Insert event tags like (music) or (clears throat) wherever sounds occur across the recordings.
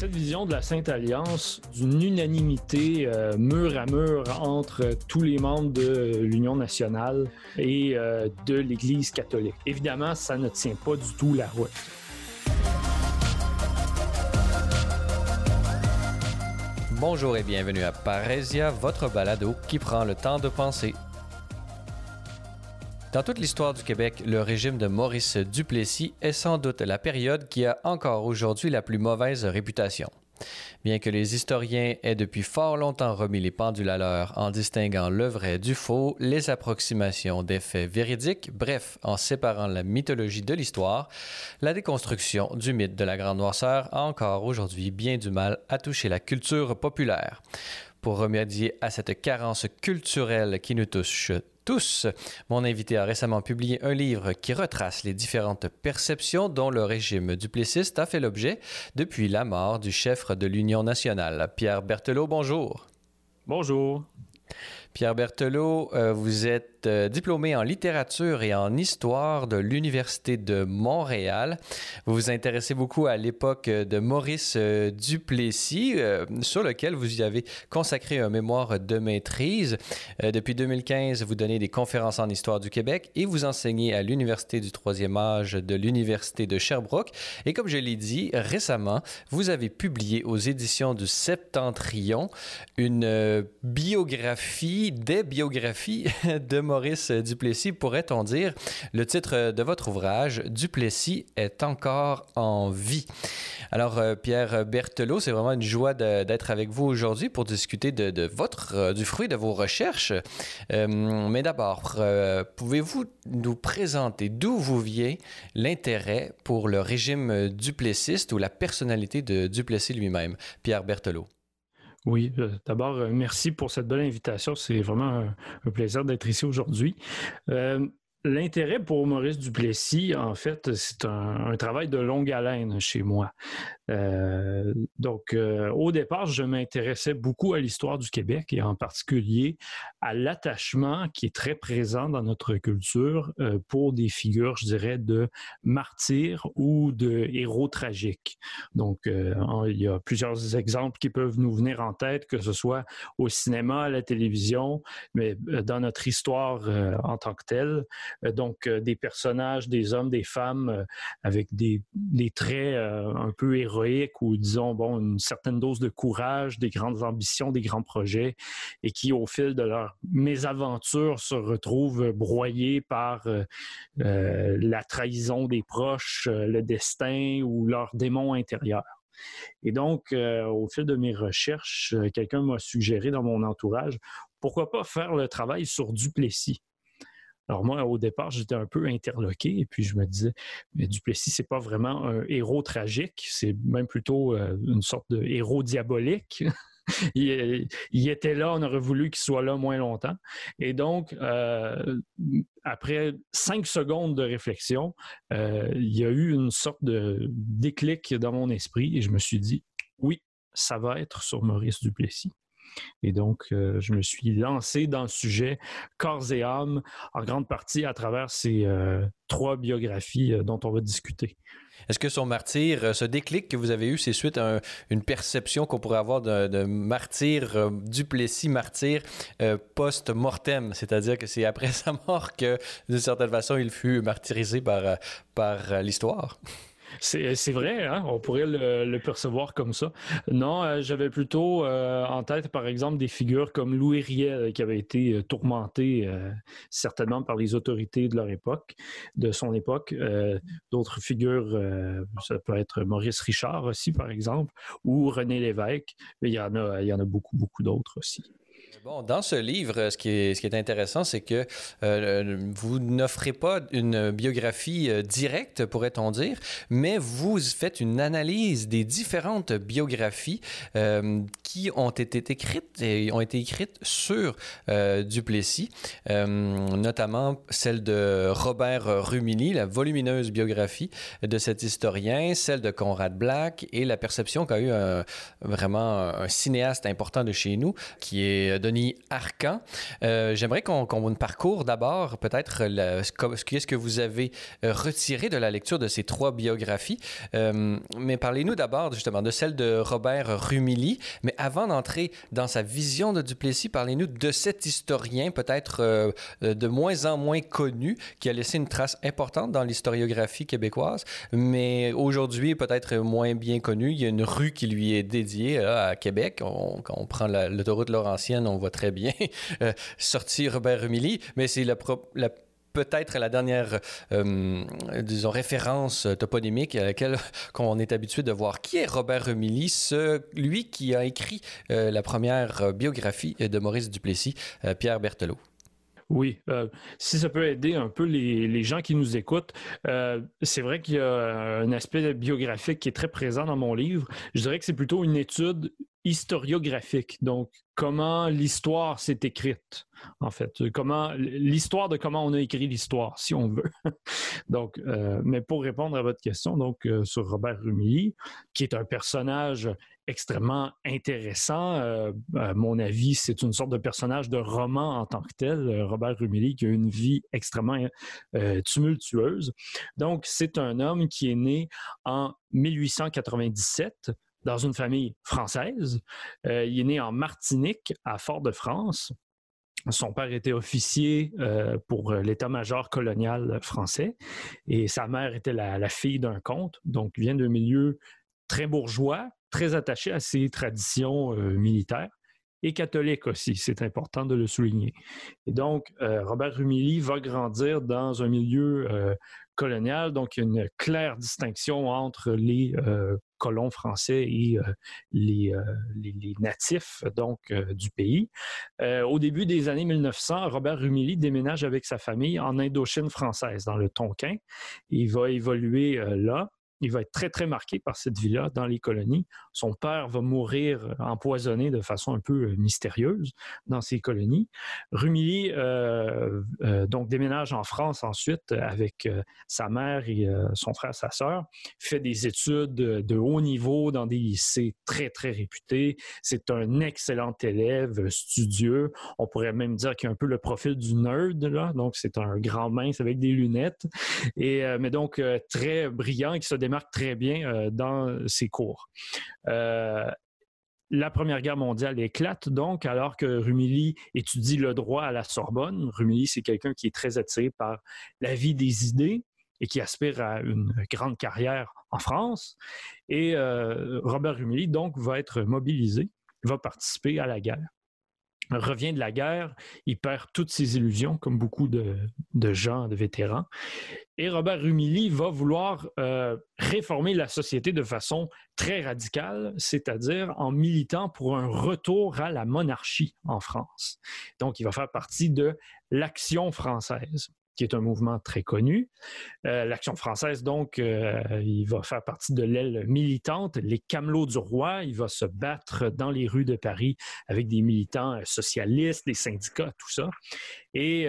cette vision de la Sainte Alliance, d'une unanimité euh, mur à mur entre tous les membres de l'Union nationale et euh, de l'Église catholique. Évidemment, ça ne tient pas du tout la route. Bonjour et bienvenue à Parésia, votre balado qui prend le temps de penser. Dans toute l'histoire du Québec, le régime de Maurice Duplessis est sans doute la période qui a encore aujourd'hui la plus mauvaise réputation. Bien que les historiens aient depuis fort longtemps remis les pendules à l'heure en distinguant le vrai du faux, les approximations des faits véridiques, bref, en séparant la mythologie de l'histoire, la déconstruction du mythe de la Grande Noirceur a encore aujourd'hui bien du mal à toucher la culture populaire. Pour remédier à cette carence culturelle qui nous touche tous. Mon invité a récemment publié un livre qui retrace les différentes perceptions dont le régime duplessiste a fait l'objet depuis la mort du chef de l'Union nationale. Pierre Berthelot, bonjour. Bonjour. Pierre Berthelot, euh, vous êtes euh, diplômé en littérature et en histoire de l'Université de Montréal. Vous vous intéressez beaucoup à l'époque de Maurice euh, Duplessis, sur lequel vous y avez consacré un mémoire de maîtrise. depuis 2015, vous donnez des conférences en histoire du Québec et vous enseignez à l'Université du troisième âge de l'Université de Sherbrooke. Et comme je l'ai dit récemment, vous avez publié aux éditions du Septentrion une biographie des biographies (laughs) de Maurice Duplessis, pourrait-on dire. Le titre de votre ouvrage, Duplessis est encore en vie. Alors, euh, Pierre Berthelot, c'est vraiment une joie d'être avec vous aujourd'hui pour discuter de, votre, euh, du fruit de vos recherches. Euh, mais d'abord, pouvez-vous nous présenter d'où vous vient l'intérêt pour le régime duplessiste ou la personnalité de Duplessis lui-même, Pierre Berthelot? Oui, euh, d'abord, euh, merci pour cette belle invitation. C'est vraiment un, plaisir d'être ici aujourd'hui. Euh, L'intérêt pour Maurice Duplessis, en fait, c'est un, travail de longue haleine chez moi. Euh, donc, euh, au départ, je m'intéressais beaucoup à l'histoire du Québec et en particulier à l'attachement qui est très présent dans notre culture euh, pour des figures, je dirais, de martyrs ou de héros tragiques. Donc, il y a plusieurs exemples qui peuvent nous venir en tête, que ce soit au cinéma, à la télévision, mais dans notre histoire en tant que telle. Euh, donc euh, des personnages, des hommes, des femmes euh, avec des, traits un peu héroïques ou disons bon une certaine dose de courage, des grandes ambitions, des grands projets et qui au fil de leur mésaventures se retrouvent broyés par la trahison des proches, le destin ou leur démon intérieur. Et donc, au fil de mes recherches, quelqu'un m'a suggéré dans mon entourage, pourquoi pas faire le travail sur Duplessis? Alors moi, au départ, j'étais un peu interloqué et puis je me disais, mais Duplessis, c'est pas vraiment un héros tragique, c'est même plutôt euh, une sorte de héros diabolique. (laughs) il, était là, on aurait voulu qu'il soit là moins longtemps. Et donc, euh, après cinq secondes de réflexion, euh, il y a eu une sorte de déclic dans mon esprit et je me suis dit, oui, ça va être sur Maurice Duplessis. Et donc, euh, je me suis lancé dans le sujet corps et âme, en grande partie à travers ces euh, trois biographies euh, dont on va discuter. Est-ce que son martyr, ce déclic que vous avez eu, c'est suite à une perception qu'on pourrait avoir de, martyr, Duplessis martyr post-mortem, c'est-à-dire que c'est après (laughs) sa mort que, d'une certaine façon, il fut martyrisé par, par l'histoire? C'est vrai, hein? on pourrait le, percevoir comme ça. Non, euh, j'avais plutôt euh, en tête, par exemple, des figures comme Louis Riel, qui avait été euh, tourmenté certainement par les autorités de leur époque, de son époque. D'autres figures, ça peut être Maurice Richard aussi, par exemple, ou René Lévesque, mais il y en a, il y en a beaucoup, beaucoup d'autres aussi. Bon, dans ce livre, ce qui est, intéressant, c'est que euh, vous n'offrez pas une biographie euh, directe, pourrait-on dire, mais vous faites une analyse des différentes biographies euh, qui ont été écrites et ont été écrites sur Duplessis, notamment celle de Robert Rumilly, la volumineuse biographie de cet historien, celle de Conrad Black et la perception qu'a eu vraiment un cinéaste important de chez nous, qui est Denis Arcan. J'aimerais qu'on qu parcourt d'abord peut-être qu'est-ce que vous avez retiré de la lecture de ces trois biographies. mais parlez-nous d'abord justement de celle de Robert Rumilly. Mais avant d'entrer dans sa vision de Duplessis, parlez-nous de cet historien peut-être de moins en moins connu qui a laissé une trace importante dans l'historiographie québécoise, mais aujourd'hui peut-être moins bien connu. Il y a une rue qui lui est dédiée à Québec. quand on prend l'autoroute Laurentienne, on voit très bien (laughs) euh, sortir Robert Rumilly, mais c'est peut-être la dernière, euh, disons, référence toponymique à laquelle (laughs) on est habitué de voir. Qui est Robert Rumilly, ce, lui qui a écrit euh, la première biographie de Maurice Duplessis, Pierre Berthelot? Oui, euh, si ça peut aider un peu les, gens qui nous écoutent, euh, c'est vrai qu'il y a un aspect biographique qui est très présent dans mon livre. Je dirais que c'est plutôt une étude historiographique. Donc, comment l'histoire s'est écrite, en fait. Comment l'histoire de comment on a écrit l'histoire, si on veut. (laughs) donc, euh, mais pour répondre à votre question, donc sur Robert Rumilly, qui est un personnage extrêmement intéressant. Euh, à mon avis, c'est une sorte de personnage de roman en tant que tel. Euh, Robert Rumilly qui a une vie extrêmement euh, tumultueuse. Donc, c'est un homme qui est né en 1897 dans une famille française. il est né en Martinique, à Fort-de-France. Son père était officier pour l'état-major colonial français et sa mère était la, fille d'un comte, donc vient d'un milieu très bourgeois, très attaché à ses traditions euh, militaires et catholique aussi, c'est important de le souligner. Et donc, euh, Robert Rumilly va grandir dans un milieu euh, colonial, donc il une claire distinction entre les colons français et les, les, natifs donc du pays. au début des années 1900, Robert Rumilly déménage avec sa famille en Indochine française, dans le Tonkin. Il va évoluer là il va être très, très marqué par cette vie-là dans les colonies. Son père va mourir euh, empoisonné de façon un peu euh, mystérieuse dans ces colonies. Rumilly, euh, donc, déménage en France ensuite avec sa mère et son frère, sa sœur, fait des études de, haut niveau dans des lycées très, très réputés. C'est un excellent élève, studieux. On pourrait même dire qu'il a un peu le profil du nerd, là. Donc, c'est un grand mince avec des lunettes. Et, mais donc, très brillant qui se marque très bien euh, dans ses cours. Euh, la Première Guerre mondiale éclate donc alors que Rumilly étudie le droit à la Sorbonne. Rumilly, c'est quelqu'un qui est très attiré par la vie des idées et qui aspire à une grande carrière en France. Et euh, Robert Rumilly, donc, va être mobilisé, va participer à la guerre revient de la guerre, il perd toutes ses illusions, comme beaucoup de, gens, de vétérans. Et Robert Rumilly va vouloir euh, réformer la société de façon très radicale, c'est-à-dire en militant pour un retour à la monarchie en France. Donc, il va faire partie de l'Action française qui est un mouvement très connu. Euh, L'Action française, donc, euh, il va faire partie de l'aile militante, les Camelots du roi. Il va se battre dans les rues de Paris avec des militants euh, socialistes, des syndicats, tout ça. Et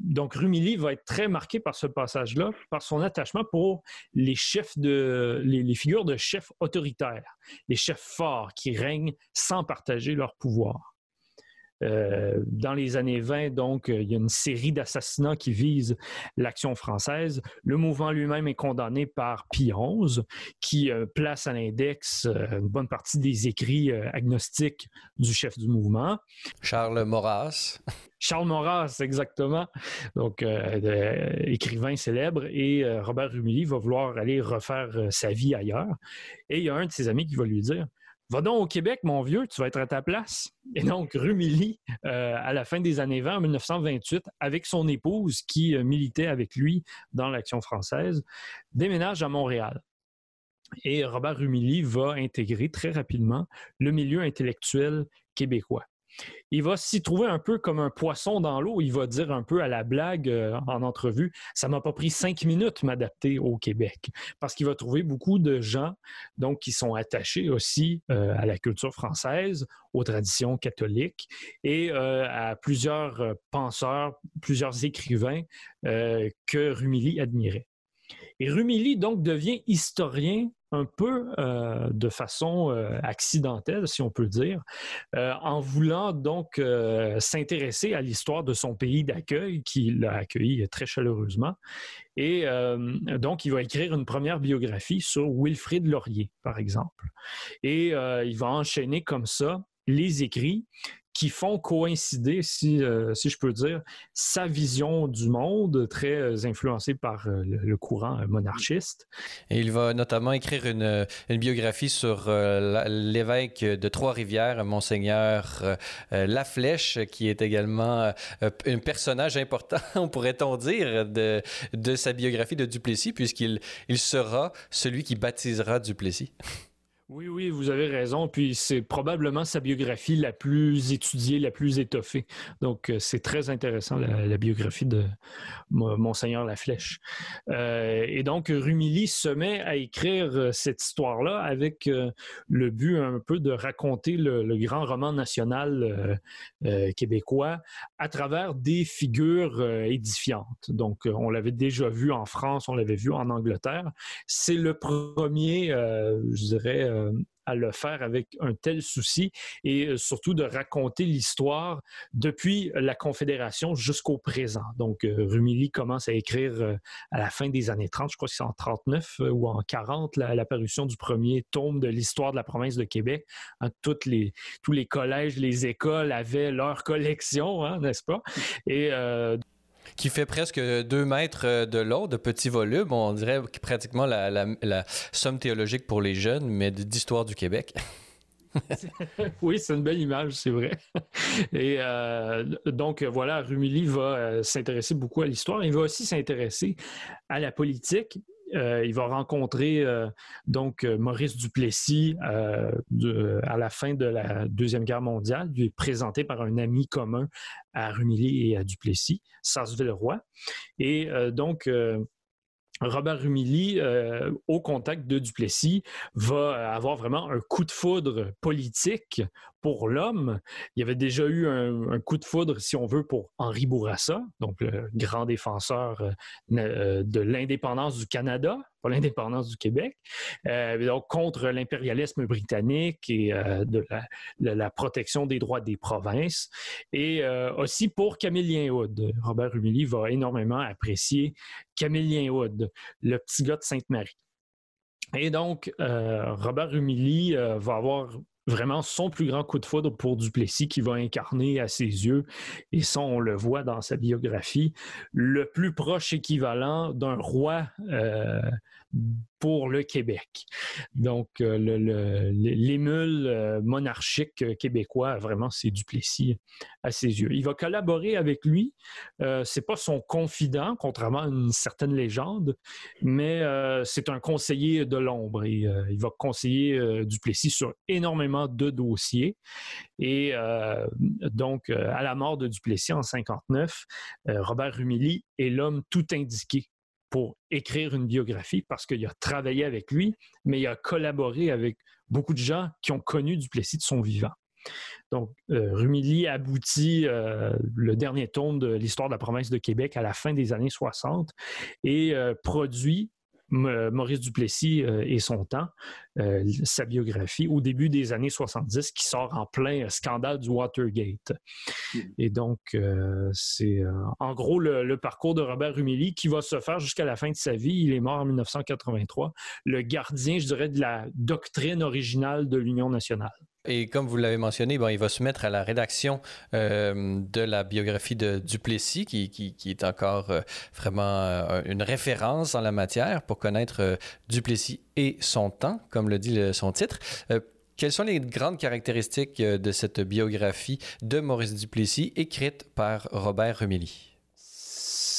donc, Rumilly va être très marqué par ce passage-là, par son attachement pour les chefs de, les figures de chefs autoritaires, les chefs forts qui règnent sans partager leur pouvoir. Euh, dans les années 20, donc, il y a une série d'assassinats qui visent l'action française. Le mouvement lui-même est condamné par Pie XI, qui euh, place à l'index euh, une bonne partie des écrits agnostiques du chef du mouvement. Charles Maurras. (laughs) Charles Maurras, exactement. Donc, écrivain célèbre. Et Robert Rumilly va vouloir aller refaire sa vie ailleurs. Et il y a un de ses amis qui va lui dire Va donc au Québec, mon vieux, tu vas être à ta place. Et donc, Rumilly, euh, à la fin des années 20, en 1928, avec son épouse qui euh, militait avec lui dans l'Action française, déménage à Montréal. Et Robert Rumilly va intégrer très rapidement le milieu intellectuel québécois il va s'y trouver un peu comme un poisson dans l'eau. Il va dire un peu à la blague euh, en entrevue, ça m'a pas pris cinq minutes m'adapter au Québec, parce qu'il va trouver beaucoup de gens donc qui sont attachés aussi euh, à la culture française, aux traditions catholiques et euh, à plusieurs penseurs, plusieurs écrivains que Rumilly admirait. Et Rumilly, donc, devient historien un peu euh, de façon euh, accidentelle, si on peut dire, euh, en voulant donc s'intéresser à l'histoire de son pays d'accueil, qui l'a accueilli très chaleureusement. Et donc, il va écrire une première biographie sur Wilfrid Laurier, par exemple. Et il va enchaîner comme ça les écrits qui font coïncider, si, euh, si je peux dire, sa vision du monde, très euh, influencée par euh, le, courant monarchiste. Il va notamment écrire une, biographie sur l'évêque de Trois-Rivières, Monseigneur Laflèche, qui est également un personnage important, (laughs) pourrait-on dire, de, sa biographie de Duplessis, puisqu'il il sera celui qui baptisera Duplessis. (laughs) Oui, oui, vous avez raison. Puis c'est probablement sa biographie la plus étudiée, la plus étoffée. Donc euh, c'est très intéressant la, biographie de Monseigneur Laflèche. Euh, et donc Rumilly se met à écrire euh, cette histoire-là avec le but un peu de raconter le, grand roman national québécois à travers des figures édifiantes. Donc on l'avait déjà vu en France, on l'avait vu en Angleterre. C'est le premier, je dirais, euh, à le faire avec un tel souci et euh, surtout de raconter l'histoire depuis la Confédération jusqu'au présent. Donc, euh, Rumilly commence à écrire à la fin des années 30, je crois que c'est en 39 ou en 40, l'apparition du premier tome de l'histoire de la province de Québec. Hein, toutes les, tous les collèges, les écoles avaient leur collection, hein, n'est-ce pas? Qui fait presque deux mètres euh, de long, de petit volume. On dirait pratiquement la, somme théologique pour les jeunes, mais d'histoire du Québec. (laughs) oui, c'est une belle image, c'est vrai. Et euh, donc, voilà, Rumilly va euh, s'intéresser beaucoup à l'histoire. Il va aussi s'intéresser à la politique euh, il va rencontrer euh, donc euh, Maurice Duplessis à la fin de la Deuxième Guerre mondiale. Il est présenté par un ami commun à Rumilly et à Duplessis, Sarsville-Roy. Et donc, Robert Rumilly, au contact de Duplessis, va avoir vraiment un coup de foudre politique pour l'homme. Il y avait déjà eu un, coup de foudre, si on veut, pour Henri Bourassa, donc le grand défenseur euh, euh, de l'indépendance du Canada, pas l'indépendance du Québec, euh, donc contre l'impérialisme britannique et de la, protection des droits des provinces, et aussi pour Camillien Wood. Robert Rumilly va énormément apprécier Camillien Wood, le petit gars de Sainte-Marie. Et donc, Robert Rumilly va avoir vraiment son plus grand coup de foudre pour Duplessis qui va incarner à ses yeux, et ça on le voit dans sa biographie, le plus proche équivalent d'un roi euh, pour le Québec. Donc, euh, l'émule euh, monarchique québécois, vraiment, c'est Duplessis à ses yeux. Il va collaborer avec lui. Euh, c'est pas son confident, contrairement à une certaine légende, mais c'est un conseiller de l'ombre. il va conseiller Duplessis sur énormément de dossiers. Et donc, à la mort de Duplessis en 59, Robert Rumilly est l'homme tout indiqué pour écrire une biographie parce qu'il a travaillé avec lui, mais il a collaboré avec beaucoup de gens qui ont connu Duplessis de son vivant. Donc, euh, Rumilly aboutit euh, le dernier tome de l'histoire de la province de Québec à la fin des années 60 et euh, produit Maurice Duplessis euh, et son temps, euh, sa biographie au début des années 70 qui sort en plein scandale du Watergate. Hmm. Et donc, euh, c'est en gros le, parcours de Robert Rumilly qui va se faire jusqu'à la fin de sa vie. Il est mort en 1983, le gardien, je dirais, de la doctrine originale de l'Union nationale. Et comme vous l'avez mentionné, bon, il va se mettre à la rédaction euh, de la biographie de Duplessis, qui, qui, est encore euh, vraiment euh, une référence en la matière pour connaître Duplessis et son temps, comme le dit son titre. quelles sont les grandes caractéristiques de cette biographie de Maurice Duplessis écrite par Robert Remilly?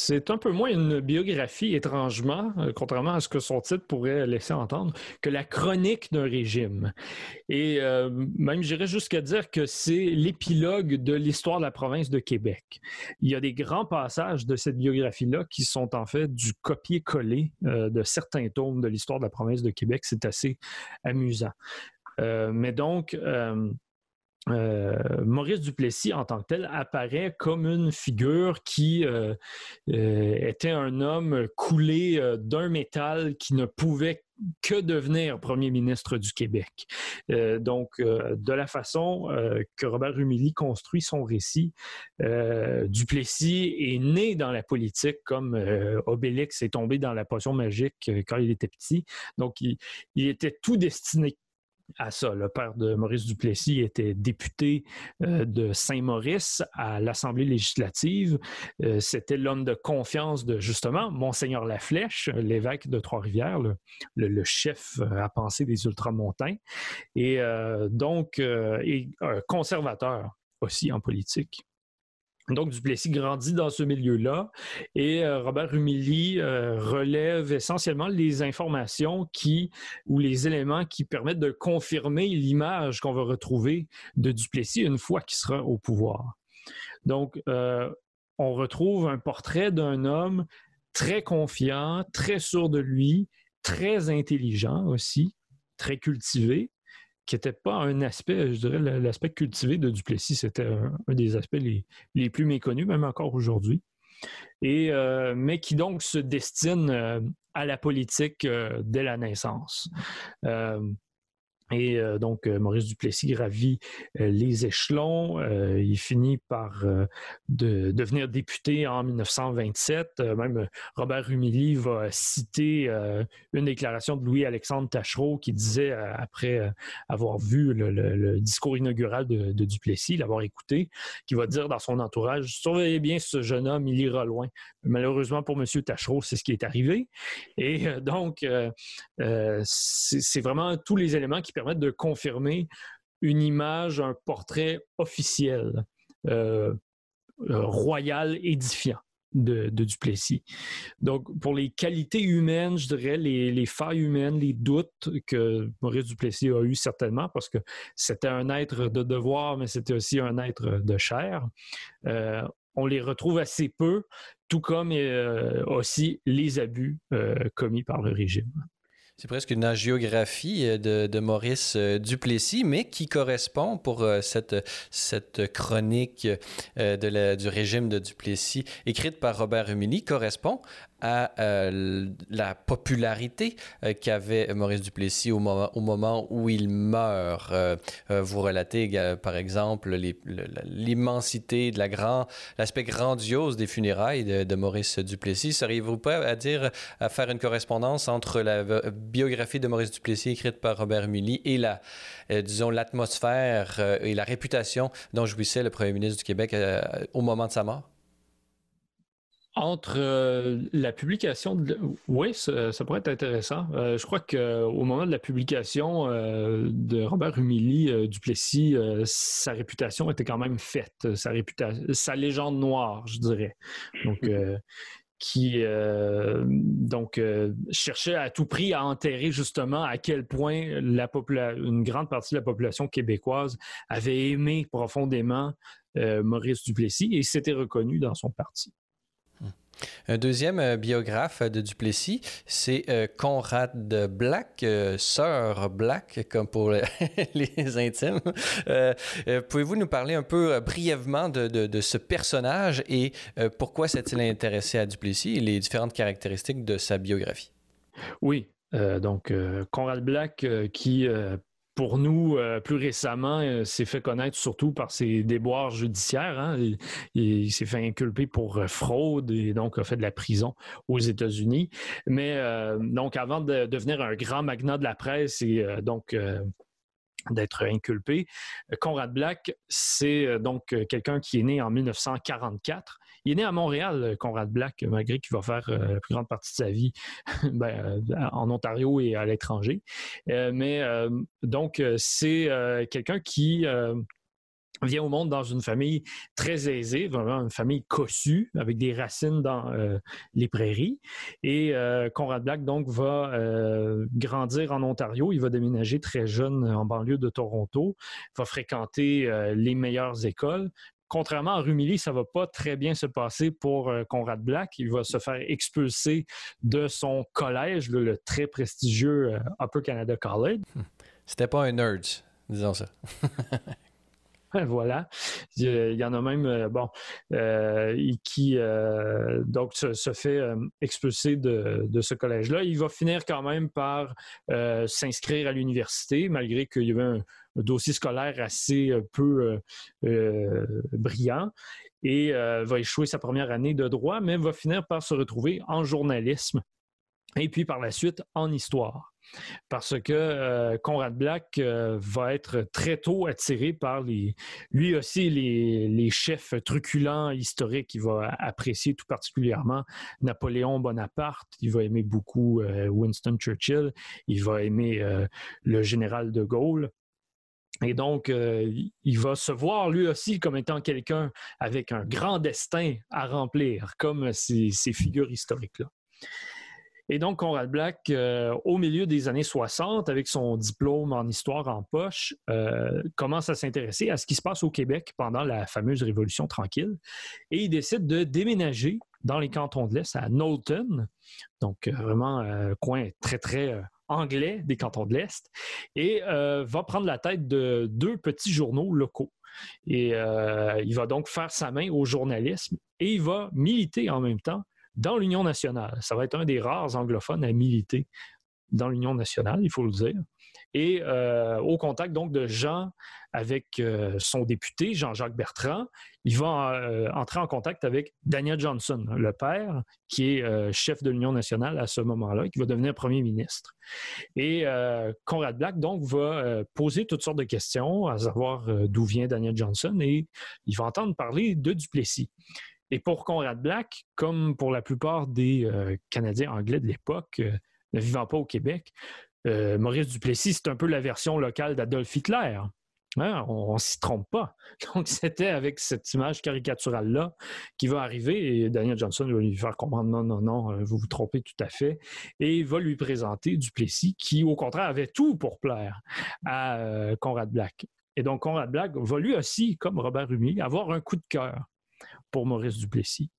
C'est un peu moins une biographie, étrangement, euh, contrairement à ce que son titre pourrait laisser entendre, que la chronique d'un régime. Et euh, même, j'irais jusqu'à dire que c'est l'épilogue de l'histoire de la province de Québec. Il y a des grands passages de cette biographie-là qui sont en fait du copier-coller euh, de certains tomes de l'histoire de la province de Québec. C'est assez amusant. mais donc, Maurice Duplessis, en tant que tel, apparaît comme une figure qui était un homme coulé d'un métal qui ne pouvait que devenir premier ministre du Québec. donc, de la façon que Robert Rumilly construit son récit, Duplessis est né dans la politique comme Obélix est tombé dans la potion magique quand il était petit. Donc, il était tout destiné à ça. Le père de Maurice Duplessis était député euh, de Saint-Maurice à l'Assemblée législative. Euh, c'était l'homme de confiance de, justement, Monseigneur Laflèche, l'évêque de Trois-Rivières, le, chef euh, à penser des ultramontains, et donc, et conservateur aussi en politique. Donc, Duplessis grandit dans ce milieu-là et euh, Robert Humilly euh, relève essentiellement les informations qui ou les éléments qui permettent de confirmer l'image qu'on va retrouver de Duplessis une fois qu'il sera au pouvoir. Donc, euh, on retrouve un portrait d'un homme très confiant, très sûr de lui, très intelligent aussi, très cultivé, qui n'était pas un aspect, je dirais, l'aspect cultivé de Duplessis, c'était un, des aspects les, plus méconnus, même encore aujourd'hui. Euh, mais qui donc se destine euh, à la politique euh, dès la naissance. Et euh, donc, euh, Maurice Duplessis gravit euh, les échelons. il finit par devenir député en 1927. même Robert Humilly va citer une déclaration de Louis-Alexandre Tachereau qui disait, après avoir vu le, discours inaugural de, Duplessis, l'avoir écouté, qui va dire dans son entourage Surveillez bien ce jeune homme, il ira loin. Malheureusement pour M. Tachereau, c'est ce qui est arrivé. Et donc, c'est vraiment tous les éléments qui permettre de confirmer une image, un portrait officiel, euh, euh, royal, édifiant. De, Duplessis. Donc, pour les qualités humaines, je dirais, les, failles humaines, les doutes que Maurice Duplessis a eu certainement, parce que c'était un être de devoir, mais c'était aussi un être de chair, euh, on les retrouve assez peu, tout comme aussi les abus commis par le régime. C'est presque une agiographie euh, de, Maurice euh, Duplessis, mais qui correspond pour euh, cette, cette chronique de du régime de Duplessis, écrite par Robert Humilly, correspond à euh, la popularité euh, qu'avait Maurice Duplessis au moment, où il meurt. Euh, vous relatez, par exemple, l'immensité, la l'aspect grandiose des funérailles de, Maurice Duplessis. Seriez-vous prêt à dire, à faire une correspondance entre la biographie de Maurice Duplessis écrite par Robert Mully et disons, l'atmosphère et la réputation dont jouissait le premier ministre du Québec au moment de sa mort? Entre euh, la publication, de... oui, ça, pourrait être intéressant. Euh, je crois qu'au moment de la publication euh, de Robert Humilly, Duplessis, sa réputation était quand même faite, sa réputation, sa légende noire, je dirais. Donc, (laughs) qui donc cherchait à tout prix à enterrer justement à quel point une grande partie de la population québécoise avait aimé profondément Maurice Duplessis et s'était reconnu dans son parti. Un deuxième euh, biographe de Duplessis, c'est euh, Conrad Black, euh, sœur Black, comme pour (laughs) les intimes. Pouvez-vous nous parler un peu brièvement de, ce personnage et pourquoi s'est-il intéressé à Duplessis et les différentes caractéristiques de sa biographie? Oui, donc Conrad Black qui pour nous, euh, plus récemment, euh, s'est fait connaître surtout par ses déboires judiciaires. Hein. Il, s'est fait inculper pour euh, fraude et donc a fait de la prison aux États-Unis. Mais donc, avant de devenir un grand magnat de la presse et donc d'être inculpé, Conrad Black, c'est donc quelqu'un qui est né en 1944 il est né à Montréal, euh, Conrad Black, malgré qu'il va faire euh, la plus grande partie de sa vie (laughs) ben, euh, en Ontario et à l'étranger. mais donc, c'est quelqu'un qui vient au monde dans une famille très aisée, vraiment une famille cossue, avec des racines dans les prairies. Et Conrad Black, donc, va grandir en Ontario. Il va déménager très jeune en banlieue de Toronto, va fréquenter les meilleures écoles, contrairement à Rumilly, ça va pas très bien se passer pour euh, Conrad Black. Il va se faire expulser de son collège, le, très prestigieux euh, Upper Canada College. C'était pas un nerd, disons ça. (laughs) (laughs) voilà. Il y en a même, bon, qui donc se, fait expulser de, de ce collège-là. Il va finir quand même par s'inscrire à l'université, malgré qu'il y avait un, dossier scolaire assez peu brillant et va échouer sa première année de droit, mais va finir par se retrouver en journalisme et puis par la suite en histoire. Parce que euh, Conrad Black euh, va être très tôt attiré par lui aussi les, chefs truculents historiques. Il va apprécier tout particulièrement Napoléon Bonaparte. Il va aimer beaucoup euh, Winston Churchill. Il va aimer le général de Gaulle. Et donc, il va se voir lui aussi comme étant quelqu'un avec un grand destin à remplir, comme ces figures historiques-là. Et donc, Conrad Black, euh, au milieu des années 60, avec son diplôme en histoire en poche, euh, commence à s'intéresser à ce qui se passe au Québec pendant la fameuse Révolution tranquille. Et il décide de déménager dans les cantons de l'Est, à Knowlton, donc euh, vraiment un coin très, très anglais des cantons de l'Est, et va prendre la tête de deux petits journaux locaux. Et il va donc faire sa main au journalisme et il va militer en même temps dans l'Union nationale. Ça va être un des rares anglophones à militer dans l'Union nationale, il faut le dire. Et euh, au contact donc de Jean avec euh, son député, Jean-Jacques Bertrand, il va euh, entrer en contact avec Daniel Johnson, le père, qui est chef de l'Union nationale à ce moment-là, qui va devenir premier ministre. Et Conrad Black, donc, va poser toutes sortes de questions, à savoir d'où vient Daniel Johnson, et il va entendre parler de Duplessis. Et pour Conrad Black, comme pour la plupart des Canadiens anglais de l'époque, ne vivant pas au Québec, euh, Maurice Duplessis, c'est un peu la version locale d'Adolf Hitler. Hein, on ne s'y trompe pas. (laughs) Donc, c'était avec cette image caricaturale-là qui va arriver et Daniel Johnson va lui faire comprendre non, non, non, vous vous trompez tout à fait. Et va lui présenter Duplessis qui, au contraire, avait tout pour plaire à Conrad Black. Et donc, Conrad Black va lui aussi, comme Robert Rumi, avoir un coup de cœur pour Maurice Duplessis.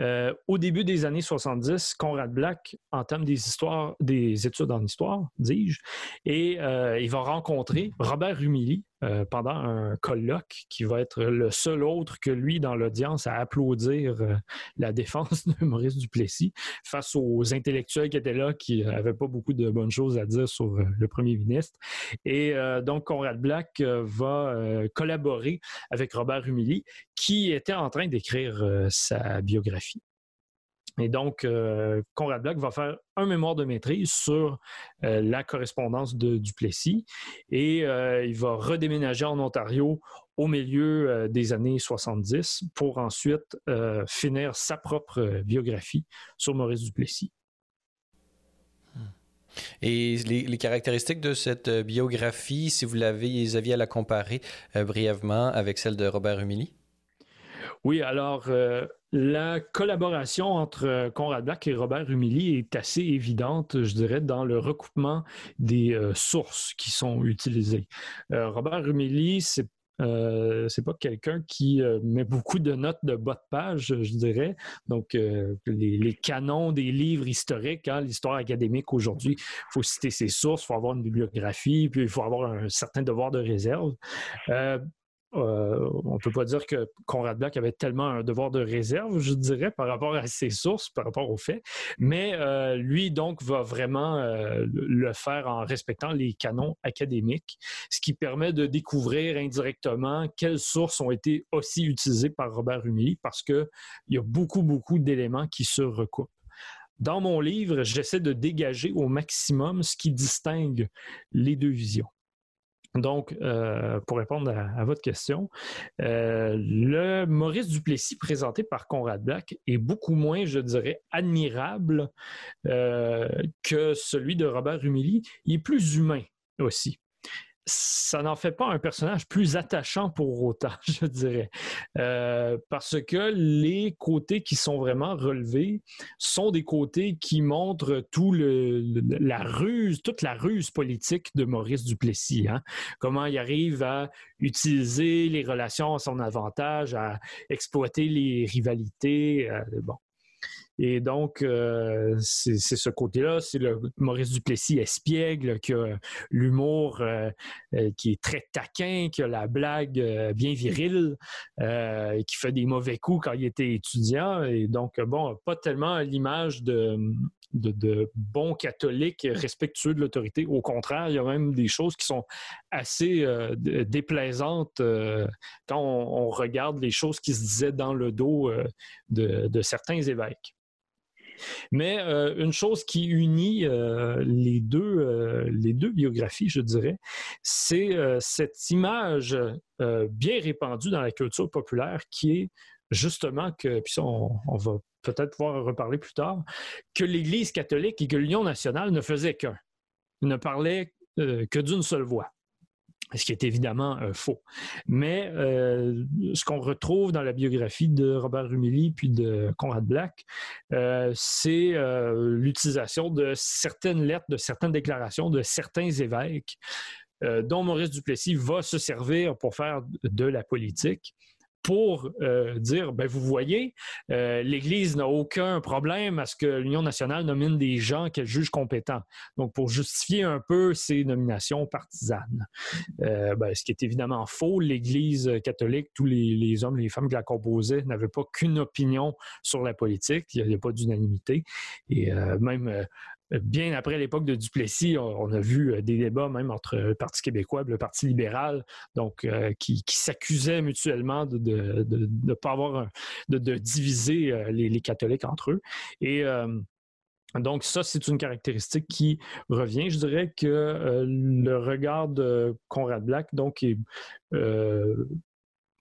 Euh, au début des années 70, Conrad Black entame des histoires, des études en histoire, dis-je, et euh, il va rencontrer Robert Humilly, euh, pendant un colloque qui va être le seul autre que lui dans l'audience à applaudir euh, la défense (laughs) de Maurice Duplessis face aux intellectuels qui étaient là qui n'avaient pas beaucoup de bonnes choses à dire sur euh, le premier ministre. Et donc, Conrad Black va collaborer avec Robert Humilly qui était en train d'écrire sa biographie. Et donc, euh, Conrad Black va faire un mémoire de maîtrise sur euh, la correspondance de Duplessis et euh, il va redéménager en Ontario au milieu des années 70 pour ensuite finir sa propre biographie sur Maurice Duplessis. Et les, caractéristiques de cette biographie, si vous l'avez, les aviez à la comparer brièvement avec celle de Robert Humilly? Oui, alors la collaboration entre euh, Conrad Black et Robert Humilly est assez évidente, je dirais, dans le recoupement des euh, sources qui sont utilisées. Euh, Robert Humilly, c'est c'est pas quelqu'un qui met beaucoup de notes de bas de page, je dirais. Donc, les, canons des livres historiques, hein, l'histoire académique aujourd'hui, il faut citer ses sources, il faut avoir une bibliographie, puis il faut avoir un certain devoir de réserve. Euh, on ne peut pas dire que Conrad Black avait tellement un devoir de réserve, je dirais, par rapport à ses sources, par rapport aux faits. Mais euh, lui, donc, va vraiment euh, le faire en respectant les canons académiques, ce qui permet de découvrir indirectement quelles sources ont été aussi utilisées par Robert Humilly, parce qu'il y a beaucoup, beaucoup d'éléments qui se recoupent. Dans mon livre, j'essaie de dégager au maximum ce qui distingue les deux visions. Donc, euh, pour répondre à, votre question, euh, le Maurice Duplessis présenté par Conrad Black est beaucoup moins, je dirais, admirable euh, que celui de Robert Humilly. Il est plus humain aussi ça n'en fait pas un personnage plus attachant pour autant, (laughs) je dirais. Euh, parce que les côtés qui sont vraiment relevés sont des côtés qui montrent tout le, la ruse, toute la ruse politique de Maurice Duplessis. Hein. Comment il arrive à utiliser les relations à son avantage, à exploiter les rivalités. Euh, bon. Et donc, euh, c'est ce côté-là. C'est le Maurice Duplessis espiègle, qui a l'humour euh, euh, qui est très taquin, qui a la blague bien virile, qui fait des mauvais coups quand il était étudiant. Et donc, bon, pas tellement l'image de, de, bons catholiques respectueux de l'autorité. Au contraire, il y a même des choses qui sont assez déplaisantes quand on, regarde les choses qui se disaient dans le dos de certains évêques. Mais euh, une chose qui unit euh, les, deux, euh, les deux biographies, je dirais, c'est cette image bien répandue dans la culture populaire qui est justement que, puis ça, on, va peut-être pouvoir reparler plus tard, que l'Église catholique et que l'Union nationale ne faisaient qu'un, ne parlaient que d'une seule voix ce qui est évidemment euh, faux. Mais euh, ce qu'on retrouve dans la biographie de Robert Rumilly puis de Conrad Black, euh, c'est l'utilisation de certaines lettres, de certaines déclarations de certains évêques dont Maurice Duplessis va se servir pour faire de la politique pour euh, dire, ben, vous voyez, euh, l'Église n'a aucun problème à ce que l'Union nationale nomine des gens qu'elle juge compétents. Donc, pour justifier un peu ces nominations partisanes. Euh, ben, ce qui est évidemment faux, l'Église catholique, tous les, les, hommes, les femmes qui la composaient n'avaient pas qu'une opinion sur la politique. Il n'y a, pas d'unanimité. Et même bien après l'époque de Duplessis, on, a vu euh, des débats même entre le Parti québécois et le Parti libéral, donc euh, qui, s'accusaient mutuellement de ne pas avoir de, diviser euh, les, catholiques entre eux. Et donc, ça, c'est une caractéristique qui revient. Je dirais que le regard de Conrad Black, donc, est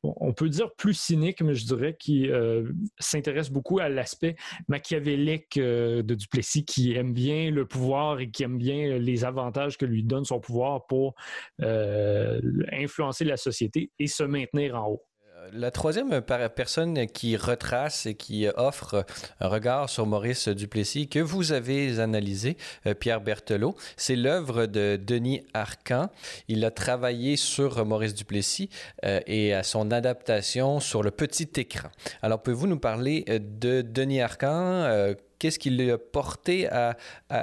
on peut dire plus cynique, mais je dirais qu'il euh, s'intéresse beaucoup à l'aspect machiavélique euh, de Duplessis, qui aime bien le pouvoir et qui aime bien les avantages que lui donne son pouvoir pour euh, influencer la société et se maintenir en haut la troisième personne qui retrace et qui offre un regard sur Maurice Duplessis que vous avez analysé, euh, Pierre Berthelot, c'est l'œuvre de Denis Arcan. Il a travaillé sur Maurice Duplessis euh, et à son adaptation sur le petit écran. Alors, pouvez-vous nous parler euh, de Denis Arcan? Qu'est-ce qui l'a porté à,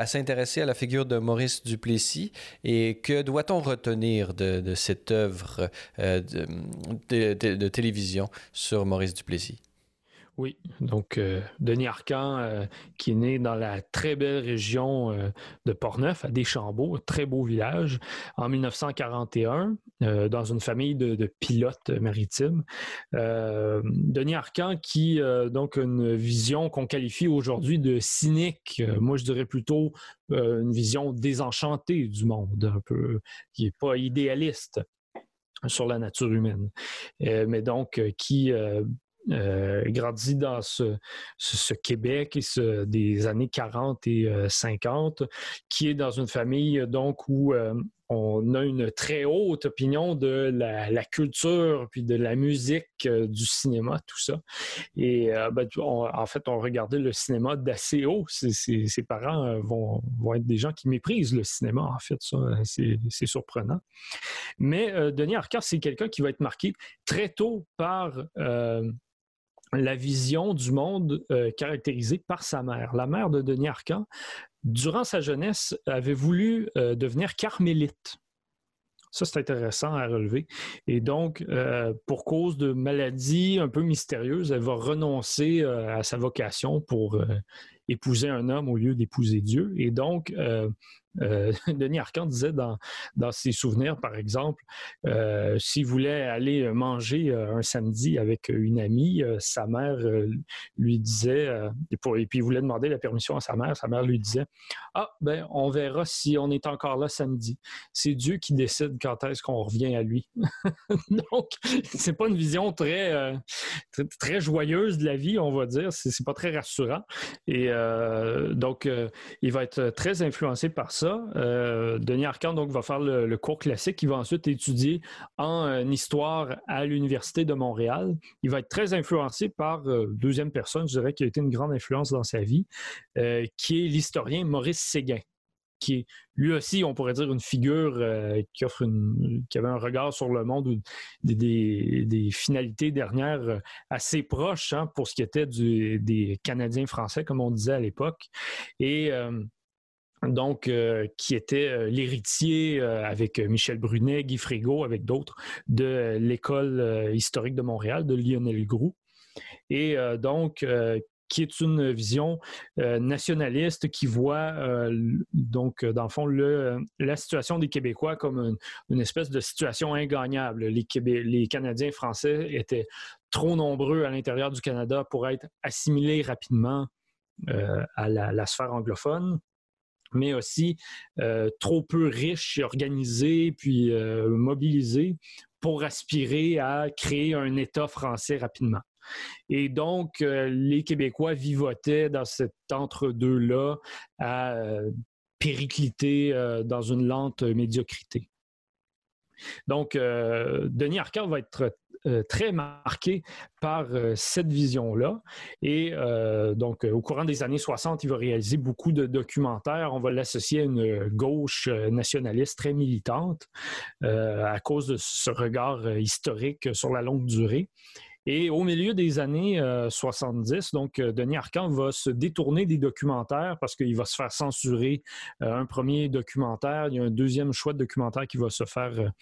s'intéresser à la figure de Maurice Duplessis et que doit-on retenir de, cette œuvre euh, de, télévision sur Maurice Duplessis? Oui, donc euh, Denis Arcan, euh, qui est né dans la très belle région euh, de Portneuf, à Deschambault, très beau village, en 1941, dans une famille de, pilotes maritimes. Denis Arcan, qui donc une vision qu'on qualifie aujourd'hui de cynique, moi je dirais plutôt une vision désenchantée du monde, un peu, qui n'est pas idéaliste sur la nature humaine, mais donc qui grandi dans ce, Québec des années 40 et 50, euh, qui est dans une famille donc où euh, on a une très haute opinion de la, culture puis de la musique, du cinéma, tout ça. Et ben, en fait, on regardait le cinéma d'assez haut. Ses, parents vont, vont, être des gens qui méprisent le cinéma, en fait. Ça, c'est surprenant. Mais Denis Arcand, c'est quelqu'un qui va être marqué très tôt par la vision du monde euh, caractérisée par sa mère. La mère de Denis Arcan, durant sa jeunesse, avait voulu euh, devenir carmélite. Ça, c'est intéressant à relever. Et donc, euh, pour cause de maladies un peu mystérieuses, elle va renoncer à sa vocation pour épouser un homme au lieu d'épouser Dieu. Et donc, euh, (laughs) Denis Arcand disait dans, ses souvenirs, par exemple, euh, s'il voulait aller manger euh, un samedi avec une amie, sa mère lui disait, et, puis il voulait demander la permission à sa mère, sa mère lui disait Ah, ben, on verra si on est encore là samedi. C'est Dieu qui décide quand est-ce qu'on revient à lui. (laughs) Donc, c'est pas une vision très, très, joyeuse de la vie, on va dire. C'est pas très rassurant. Et donc, il va être très influencé par ça euh, Denis Arcand donc, va faire le, cours classique. Il va ensuite étudier en euh, histoire à l'Université de Montréal. Il va être très influencé par euh, deuxième personne, je dirais, qui a été une grande influence dans sa vie, qui est l'historien Maurice Séguin. qui est lui aussi, on pourrait dire, une figure euh, qui offre qui avait un regard sur le monde ou des, finalités dernières euh, assez proches hein, pour ce qui était des Canadiens français, comme on disait à l'époque. Et donc, qui était l'héritier avec Michel Brunet, Guy Frégo, avec d'autres, de l'école historique de Montréal, de Lionel Groux. Et donc, qui est une vision nationaliste qui voit, donc, dans le fond, la situation des Québécois comme une, espèce de situation ingagnable. Les Canadiens français étaient trop nombreux à l'intérieur du Canada pour être assimilés rapidement à la, sphère anglophone mais aussi trop peu riches et organisés, puis mobilisés pour aspirer à créer un État français rapidement. Et donc, les Québécois vivotaient dans cet entre-deux-là à péricliter dans une lente médiocrité. Donc, Denis Arcand va être euh, très marqué par euh, cette vision-là. Et euh, donc, au courant des années 60, il va réaliser beaucoup de documentaires. On va l'associer à une gauche nationaliste très militante à cause de ce regard historique sur la longue durée. Et au milieu des années 70, donc Denis Arcand va se détourner des documentaires parce qu'il va se faire censurer un premier documentaire. Il y a un deuxième choix de documentaire qui va se faire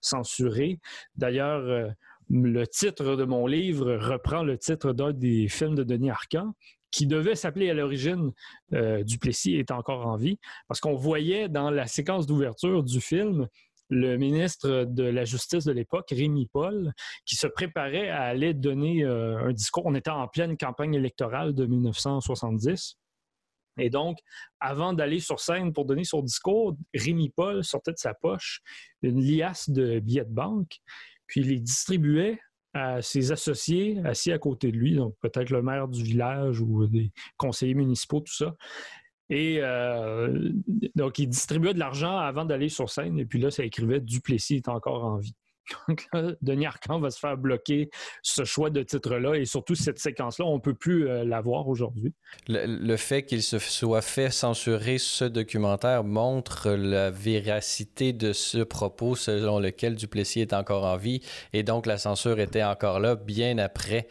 censurer. D'ailleurs, le titre de mon livre reprend le titre d'un des films de Denis Arcand, qui devait s'appeler à l'origine euh, Duplessis est encore en vie, parce qu'on voyait dans la séquence d'ouverture du film le ministre de la Justice de l'époque, Rémi Paul, qui se préparait à aller donner euh, un discours. On était en pleine campagne électorale de 1970. Et donc, avant d'aller sur scène pour donner son discours, Rémi Paul sortait de sa poche une liasse de billets de banque puis il les distribuait à ses associés assis à côté de lui, donc peut-être le maire du village ou des conseillers municipaux, tout ça. Et euh, donc, il distribuait de l'argent avant d'aller sur scène, et puis là, ça écrivait Duplessis est encore en vie. (laughs) Donc Denis Arcand va se faire bloquer ce choix de titre-là et surtout cette séquence-là, on ne peut plus euh, la voir aujourd'hui. Le, fait qu'il se soit fait censurer ce documentaire montre la véracité de ce propos selon lequel Duplessis est encore en vie et donc la censure était encore là bien après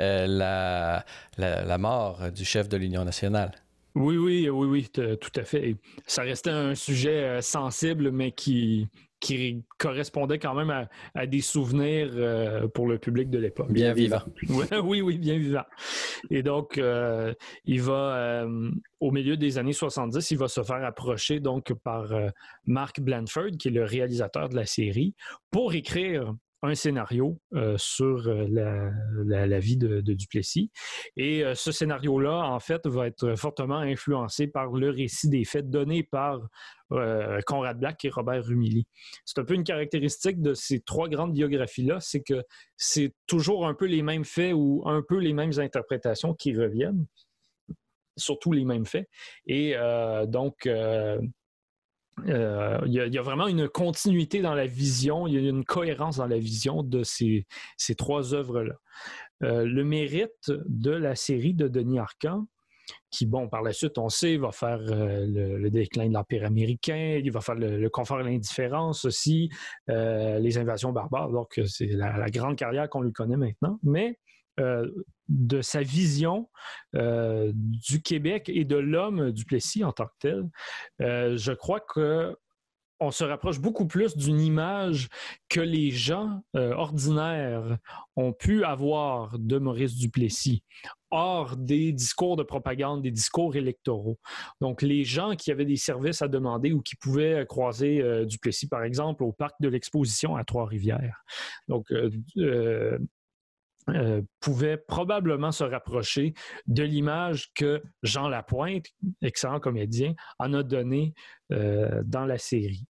euh, la, la mort du chef de l'Union nationale. Oui, oui, oui, oui, tout à fait. Ça restait un sujet euh, sensible, mais qui, qui correspondait quand même à, des souvenirs euh, pour le public de l'époque. Bien vivant. (laughs) oui, oui, bien vivant. Et donc, euh, il va, euh, au milieu des années 70, il va se faire approcher donc par Mark Blanford, qui est le réalisateur de la série, pour écrire un scénario sur la, vie de, Duplessis. Et ce scénario-là, en fait, va être fortement influencé par le récit des faits donnés par euh, Conrad Black et Robert Rumilly. C'est un peu une caractéristique de ces trois grandes biographies-là, c'est que c'est toujours un peu les mêmes faits ou un peu les mêmes interprétations qui reviennent, surtout les mêmes faits. Et euh, donc, euh, il y, a vraiment une continuité dans la vision, il y a une cohérence dans la vision de ces, ces trois œuvres-là. le mérite de la série de Denis Arcand, qui, bon, par la suite, on sait, va faire euh, le, déclin de l'Empire américain, il va faire le, confort et l'indifférence aussi, euh, les invasions barbares. Donc, c'est la, grande carrière qu'on lui connaît maintenant. Mais euh, de sa vision du Québec et de l'homme du Plessis en tant que tel, je crois que on se rapproche beaucoup plus d'une image que les gens ordinaires ont pu avoir de Maurice Duplessis hors des discours de propagande, des discours électoraux. Donc, les gens qui avaient des services à demander ou qui pouvaient croiser euh, Duplessis, par exemple, au parc de l'exposition à Trois-Rivières. Donc, euh, euh, pouvaient probablement se rapprocher de l'image que Jean Lapointe, excellent comédien, en a donné dans la série.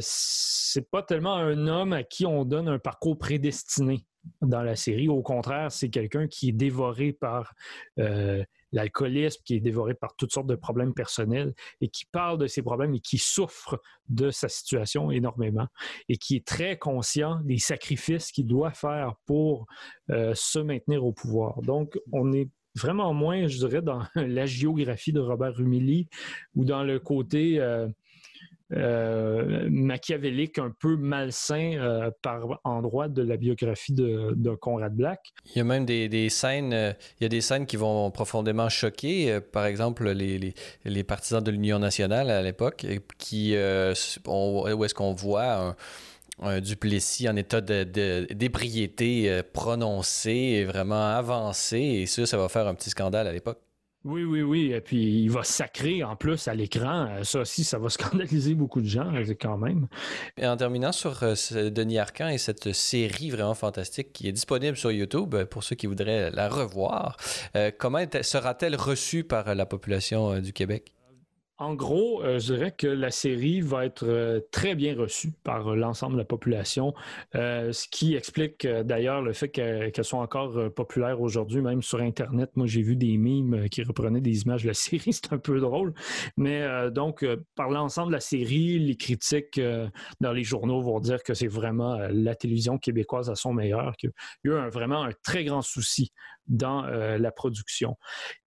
c'est pas tellement un homme à qui on donne un parcours prédestiné dans la série. Au contraire, c'est quelqu'un qui est dévoré par euh, l'alcoolisme, qui est dévoré par toutes sortes de problèmes personnels et qui parle de ses problèmes et qui souffre de sa situation énormément et qui est très conscient des sacrifices qu'il doit faire pour euh, se maintenir au pouvoir. Donc, on est vraiment moins, je dirais, dans (laughs) la géographie de Robert Rumilly ou dans le côté euh, machiavélique, un peu malsain euh, par endroit de la biographie de, Conrad Black. Il y a même des, scènes, euh, il y a des scènes qui vont profondément choquer. par exemple, les, partisans de l'Union nationale à l'époque, qui où est-ce qu'on voit un, Duplessis en état d'ébriété de, vraiment avancé, et ça, ça va faire un petit scandale à l'époque. Oui, oui, oui. Et puis, il va sacrer en plus à l'écran. Euh, ça aussi, ça va (laughs) scandaliser beaucoup de gens euh, quand même. Et en terminant sur euh, Denis Arcan et cette série vraiment fantastique qui est disponible sur YouTube pour ceux qui voudraient la revoir, comment sera-t-elle reçue par la population du Québec? En gros, euh, je dirais que la série va être euh, très bien reçue par euh, l'ensemble de la population, ce qui explique d'ailleurs le fait qu'elle soit encore populaire aujourd'hui, même sur Internet. Moi, j'ai vu des mimes qui reprenaient des images de la (laughs) série, c'est un peu drôle. Mais donc, par l'ensemble de la série, les critiques dans les journaux vont dire que c'est vraiment la télévision québécoise à son meilleur, qu'il y a eu vraiment un très grand souci dans euh, la production.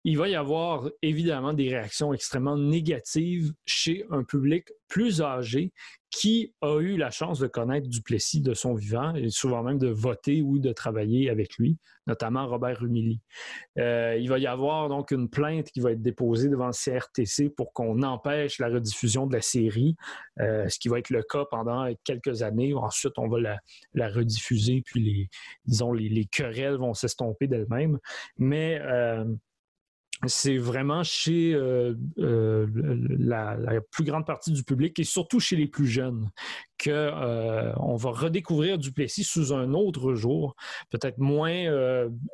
Il va y avoir évidemment des réactions extrêmement négatives chez un public plus âgé qui a eu la chance de connaître Duplessis de son vivant et souvent même de voter ou de travailler avec lui, notamment Robert Rumilly. Euh, il va y avoir donc une plainte qui va être déposée devant le CRTC pour qu'on empêche la rediffusion de la série, euh, ce qui va être le cas pendant quelques années. Ensuite, on va la, rediffuser, puis les, disons, les, querelles vont s'estomper d'elles-mêmes. Mais euh, c'est vraiment chez euh, euh, la, plus grande partie du public et surtout chez les plus jeunes qu'on euh, va redécouvrir Duplessis sous un autre jour, peut-être moins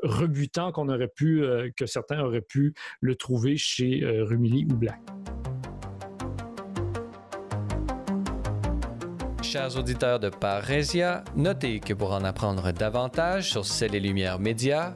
rebutant qu'on aurait pu, que certains auraient pu le trouver chez Rumilly ou Black. Chers auditeurs de Parésia, notez que pour en apprendre davantage sur Celles et Lumières Médias,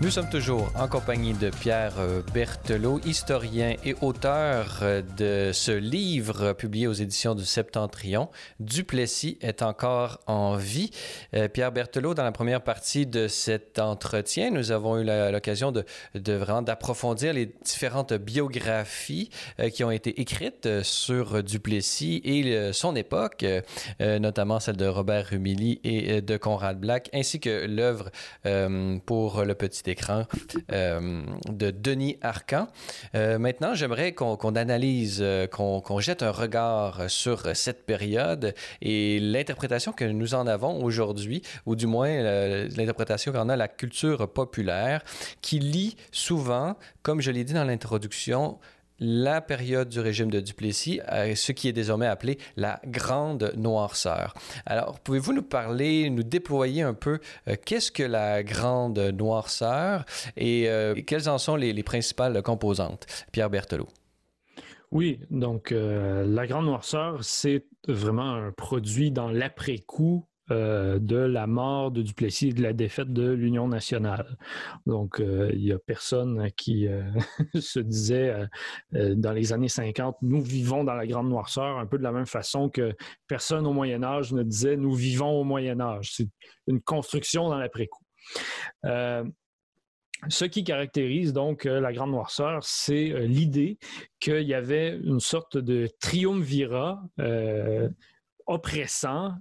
Nous sommes toujours en compagnie de Pierre euh, Berthelot, historien et auteur euh, de ce livre publié aux éditions du Septentrion. Duplessis est encore en vie. Euh, Pierre Berthelot, dans la première partie de cet entretien, nous avons eu l'occasion de, vraiment d'approfondir les différentes biographies qui ont été écrites sur Duplessis et son époque, notamment celle de Robert Rumilly et de Conrad Black, ainsi que l'œuvre pour le petit écran euh, de Denis Arcan. Euh, maintenant, j'aimerais qu'on analyse, euh, qu'on jette un regard sur cette période et l'interprétation que nous en avons aujourd'hui, ou du moins l'interprétation qu'en a la culture populaire, qui lit souvent, comme je l'ai dit dans l'introduction, la période du régime de Duplessis, euh, ce qui est désormais appelé la Grande Noirceur. Alors, pouvez-vous nous parler, nous déployer un peu euh, qu'est-ce que la Grande Noirceur et euh, quelles en sont les, les, principales composantes? Pierre Berthelot. Oui, donc la Grande Noirceur, c'est vraiment un produit dans l'après-coup euh, de la mort de Duplessis et de la défaite de l'Union nationale. Donc, euh, il n'y a personne qui euh, (laughs) se disait dans les années 50, nous vivons dans la grande noirceur, un peu de la même façon que personne au Moyen Âge ne disait, nous vivons au Moyen Âge. C'est une construction dans l'après-coup. Ce qui caractérise donc la grande noirceur, c'est l'idée qu'il y avait une sorte de triumvirat oppressant,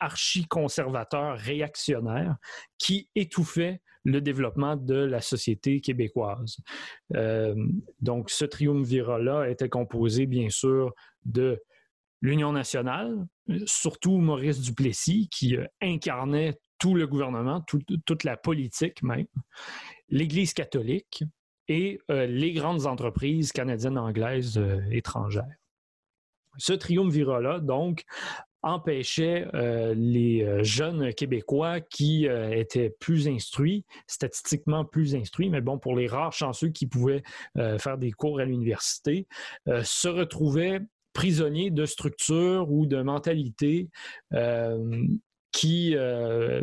archi-conservateur, réactionnaire, qui étouffait le développement de la société québécoise. donc, ce triumvirat-là était composé, bien sûr, de l'Union nationale, surtout Maurice Duplessis, qui incarnait tout le gouvernement, toute la politique même, l'Église catholique et euh, les grandes entreprises canadiennes, anglaises, euh, étrangères. Ce triumvirat-là, donc, empêchait euh, les jeunes Québécois qui étaient plus instruits, statistiquement plus instruits, mais bon, pour les rares chanceux qui pouvaient faire des cours à l'université, se retrouvaient prisonniers de structures ou de mentalités qui euh,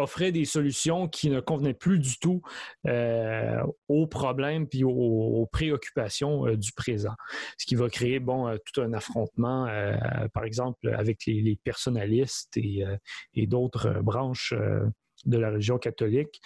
offrait des solutions qui ne convenaient plus du tout euh, aux problèmes puis aux, préoccupations euh, du présent. Ce qui va créer bon, tout un affrontement, par exemple, avec les, personnalistes et d'autres branches de la religion catholique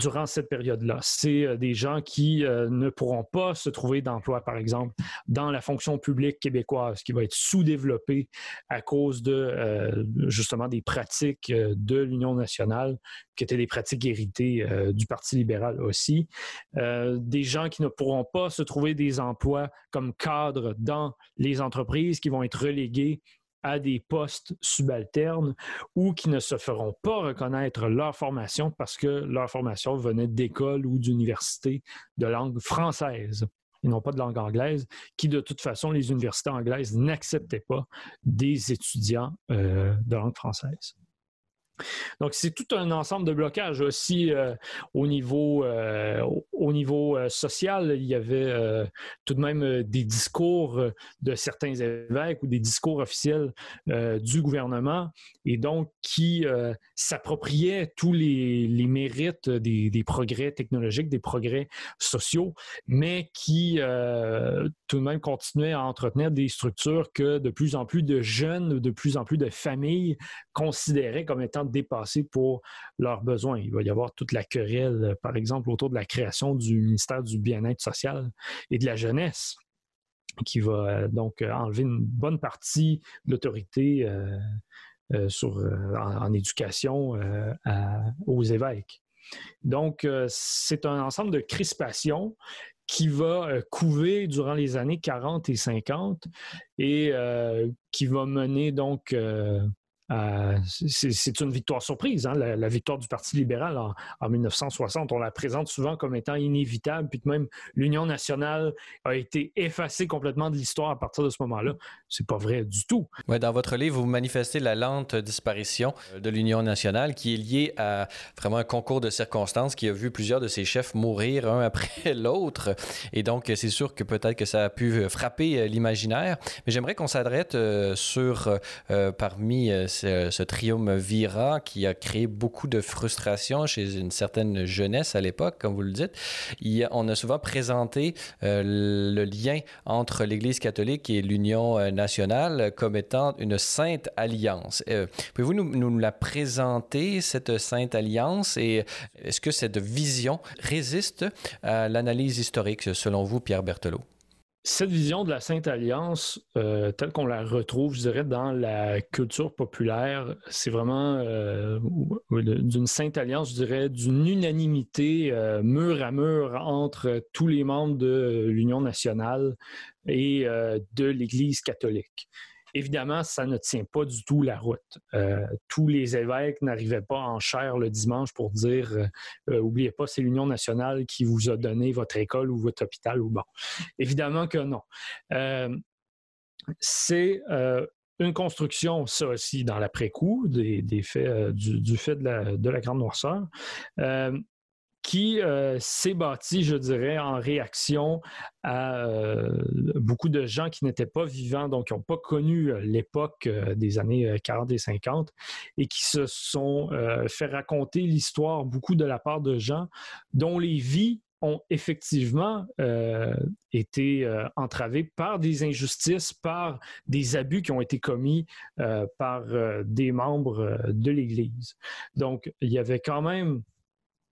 durant cette période-là. C'est euh, des gens qui euh, ne pourront pas se trouver d'emploi, par exemple, dans la fonction publique québécoise, qui va être sous-développée à cause de euh, justement des pratiques de l'Union nationale, qui étaient des pratiques héritées du Parti libéral aussi. des gens qui ne pourront pas se trouver des emplois comme cadres dans les entreprises, qui vont être relégués à des postes subalternes ou qui ne se feront pas reconnaître leur formation parce que leur formation venait d'écoles ou d'universités de langue française et non pas de langue anglaise, qui de toute façon, les universités anglaises n'acceptaient pas des étudiants euh, de langue française. Donc, c'est tout un ensemble de blocages aussi euh, au niveau, euh, au niveau euh, social. Il y avait tout de même des discours de certains évêques ou des discours officiels du gouvernement et donc qui s'appropriaient tous les, mérites des, des, progrès technologiques, des progrès sociaux, mais qui tout de même continuaient à entretenir des structures que de plus en plus de jeunes, de plus en plus de familles considéraient comme étant dépassés pour leurs besoins. Il va y avoir toute la querelle, par exemple, autour de la création du ministère du bien-être social et de la jeunesse qui va euh, donc enlever une bonne partie de euh, euh, en, éducation aux évêques. Donc, c'est un ensemble de crispations qui va couver durant les années 40 et 50 et qui va mener donc euh, c'est une victoire surprise, hein, la, victoire du Parti libéral en, 1960. On la présente souvent comme étant inévitable, puis même l'Union nationale a été effacée complètement de l'histoire à partir de ce moment-là. C'est pas vrai du tout. Dans votre livre, vous manifestez la lente disparition de l'Union nationale qui est liée à vraiment un concours de circonstances qui a vu plusieurs de ses chefs mourir un (laughs) après l'autre. Et donc, c'est sûr que peut-être que ça a pu frapper l'imaginaire. Mais j'aimerais qu'on s'adresse euh, sur, euh, parmi ce, triumvirat qui a créé beaucoup de frustration chez une certaine jeunesse à l'époque, comme vous le dites. on a souvent présenté euh, le lien entre l'Église catholique et l'Union euh, nationale comme étant une sainte alliance. Euh, pouvez-vous nous, nous, la présenter, cette sainte alliance, et est-ce que cette vision résiste à l'analyse historique, selon vous, Pierre Berthelot? Cette vision de la Sainte Alliance, euh, telle qu'on la retrouve, je dirais, dans la culture populaire, c'est vraiment euh, d'une Sainte Alliance, je dirais, d'une unanimité euh, mur à mur entre tous les membres de l'Union nationale et de l'Église catholique. Évidemment, ça ne tient pas du tout la route. Euh, tous les évêques n'arrivaient pas en chair le dimanche pour dire euh, euh, Oubliez pas, c'est l'Union nationale qui vous a donné votre école ou votre hôpital ou bon. Évidemment que non. c'est une construction, ça aussi, dans l'après-coup, des, faits, du, fait de la, de la grande noirceur qui euh, s'est bâti, je dirais, en réaction à euh, beaucoup de gens qui n'étaient pas vivants, donc qui n'ont pas connu euh, l'époque des années 40 et 50, et qui se sont fait raconter l'histoire beaucoup de la part de gens dont les vies ont effectivement été entravées par des injustices, par des abus qui ont été commis par des membres de l'Église. Donc, il y avait quand même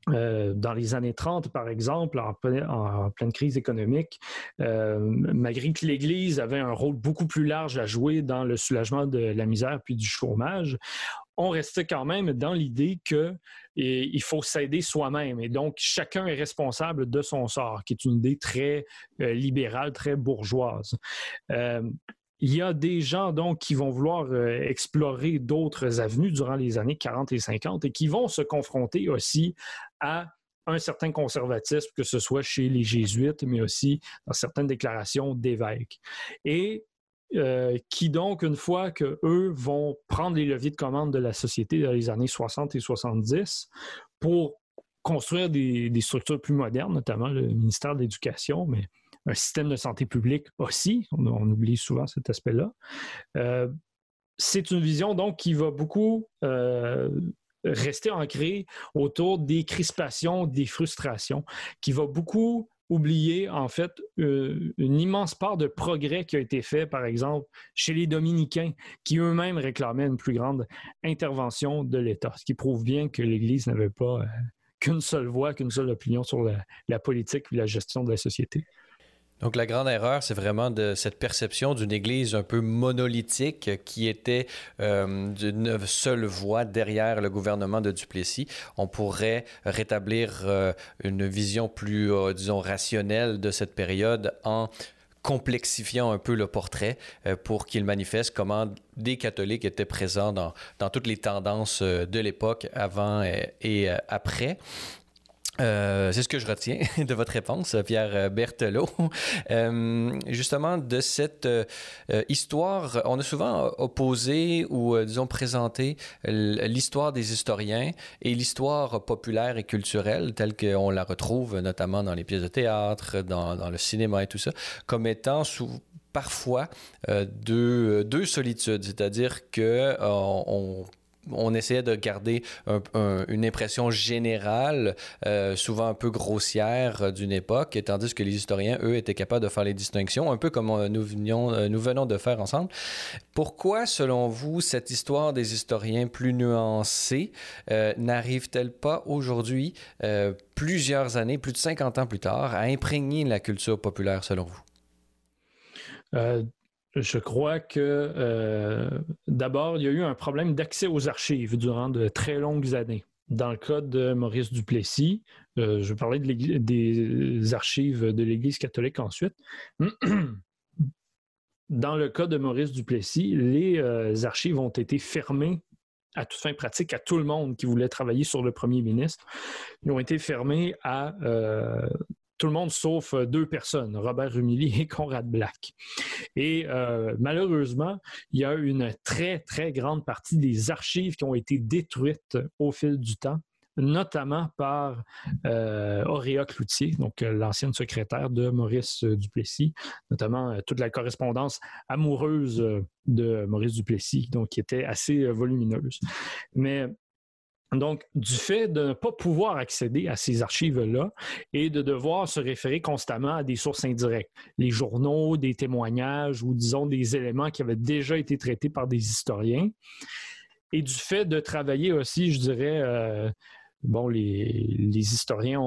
euh, dans les années 30, par exemple, en, pleine crise économique, euh, malgré que l'Église avait un rôle beaucoup plus large à jouer dans le soulagement de la misère puis du chômage, on restait quand même dans l'idée qu'il faut s'aider soi-même. Et donc, chacun est responsable de son sort, qui est une idée très euh, libérale, très bourgeoise. Il y a des gens donc qui vont vouloir euh, explorer d'autres avenues durant les années 40 et 50 et qui vont se confronter aussi à un certain conservatisme, que ce soit chez les jésuites, mais aussi dans certaines déclarations d'évêques. Et euh, qui donc, une fois qu'eux vont prendre les leviers de commande de la société dans les années 60 et 70 pour construire des, des structures plus modernes, notamment le ministère de l'Éducation, mais un système de santé publique aussi. On, oublie souvent cet aspect-là. Euh, c'est une vision donc qui va beaucoup euh, rester ancrée autour des crispations, des frustrations, qui va beaucoup oublier en fait euh, une immense part de progrès qui a été fait, par exemple, chez les dominicains, qui eux-mêmes réclamaient une plus grande intervention de l'État, ce qui prouve bien que l'Église n'avait pas qu'une seule voix, qu'une seule opinion sur la, la politique et la gestion de la société. Donc la grande erreur, c'est vraiment de cette perception d'une Église un peu monolithique qui était euh, d'une seule voix derrière le gouvernement de Duplessis. On pourrait rétablir euh, une vision plus, euh, disons, rationnelle de cette période en complexifiant un peu le portrait pour qu'il manifeste comment des catholiques étaient présents dans, dans toutes les tendances de l'époque avant et après. Euh, c'est ce que je retiens (laughs) de votre réponse, Pierre Berthelot. (laughs) Euh, justement, de cette euh, histoire, on a souvent opposé ou, disons, présenté l'histoire des historiens et l'histoire populaire et culturelle, telle qu'on la retrouve notamment dans les pièces de théâtre, dans, le cinéma et tout ça, comme étant sous, parfois deux, deux solitudes, c'est-à-dire que on, on essayait de garder une impression générale, euh, souvent un peu grossière euh, d'une époque, tandis que les historiens, eux, étaient capables de faire les distinctions, un peu comme euh, nous venons de faire ensemble. Pourquoi, selon vous, cette histoire des historiens plus nuancée n'arrive-t-elle pas aujourd'hui, plusieurs années, plus de 50 ans plus tard, à imprégner la culture populaire, selon vous? Je crois que euh, d'abord, il y a eu un problème d'accès aux archives durant de très longues années. Dans le cas de Maurice Duplessis, euh, je parlais des archives de l'Église catholique ensuite. (clears throat) Dans le cas de Maurice Duplessis, les euh, archives ont été fermées à toute fin pratique à tout le monde qui voulait travailler sur le premier ministre. Ils ont été fermées à tout le monde sauf euh, deux personnes, Robert Rumilly (laughs) et Conrad Black. Et euh, malheureusement, il y a une très, très grande partie des archives qui ont été détruites au fil du temps notamment par euh, Auréa Cloutier, donc euh, l'ancienne secrétaire de Maurice Duplessis, notamment toute la correspondance amoureuse de Maurice Duplessis, donc qui était assez volumineuse. Mais donc, du fait de ne pas pouvoir accéder à ces archives-là et de devoir se référer constamment à des sources indirectes, les journaux, des témoignages ou disons des éléments qui avaient déjà été traités par des historiens, et du fait de travailler aussi, je dirais, euh, bon, les, historiens,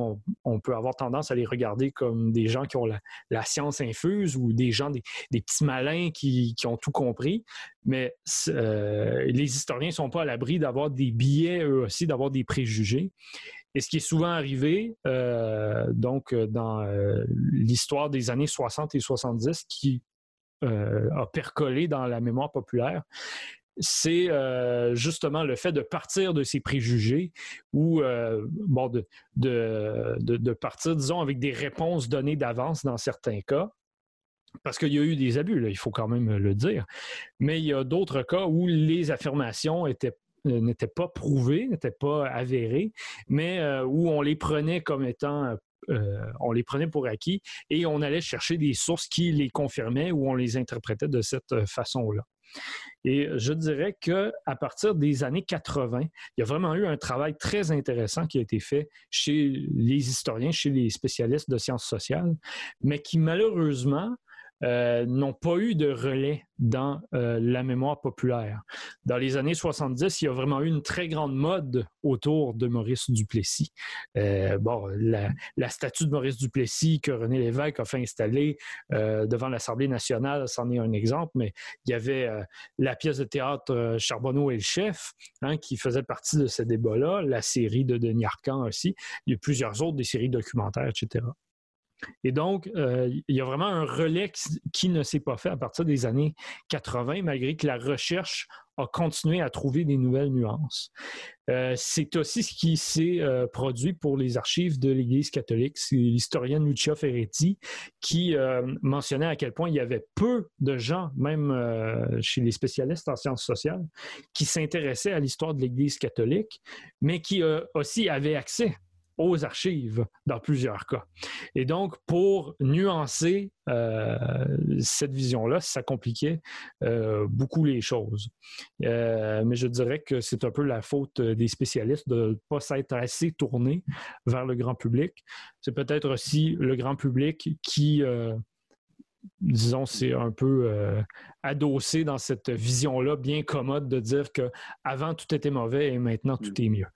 on, peut avoir tendance à les regarder comme des gens qui ont la, science infuse ou des gens, des, petits malins qui, ont tout compris. Mais euh, les historiens ne sont pas à l'abri d'avoir des biais, eux aussi, d'avoir des préjugés. Et ce qui est souvent arrivé, euh, donc, dans euh, l'histoire des années 60 et 70, qui a percolé dans la mémoire populaire, c'est euh, justement le fait de partir de ces préjugés ou euh, bon, de, partir, disons, avec des réponses données d'avance dans certains cas. Parce qu'il y a eu des abus, il faut quand même le dire. Mais il y a d'autres cas où les affirmations euh, n'étaient pas prouvées, n'étaient pas avérées, mais où on les prenait comme étant on les prenait pour acquis et on allait chercher des sources qui les confirmaient ou on les interprétait de cette façon-là. Et je dirais qu'à partir des années 80, il y a vraiment eu un travail très intéressant qui a été fait chez les historiens, chez les spécialistes de sciences sociales, mais qui malheureusement euh, n'ont pas eu de relais dans euh, la mémoire populaire. Dans les années 70, il y a vraiment eu une très grande mode autour de Maurice Duplessis. Euh, bon, la, statue de Maurice Duplessis que René Lévesque a fait installer devant l'Assemblée nationale, c'en est un exemple, mais il y avait la pièce de théâtre Charbonneau et le chef, hein, qui faisait partie de ce débat-là, la série de Denis Arcand aussi. Il y a plusieurs autres, des séries documentaires, etc. Et donc, euh, il y a vraiment un relais qui, ne s'est pas fait à partir des années 80, malgré que la recherche a continué à trouver des nouvelles nuances. Euh, c'est aussi ce qui s'est euh, produit pour les archives de l'Église catholique. C'est l'historien Lucia Ferretti qui mentionnait à quel point il y avait peu de gens, même chez les spécialistes en sciences sociales, qui s'intéressaient à l'histoire de l'Église catholique, mais qui aussi avaient accès aux archives dans plusieurs cas. Et donc, pour nuancer euh, cette vision-là, ça compliquait euh, beaucoup les choses. Euh, mais je dirais que c'est un peu la faute des spécialistes de ne pas s'être assez tournés vers le grand public. C'est peut-être aussi le grand public qui disons, c'est un peu adossé dans cette vision-là bien commode de dire que avant tout était mauvais et maintenant tout est mieux.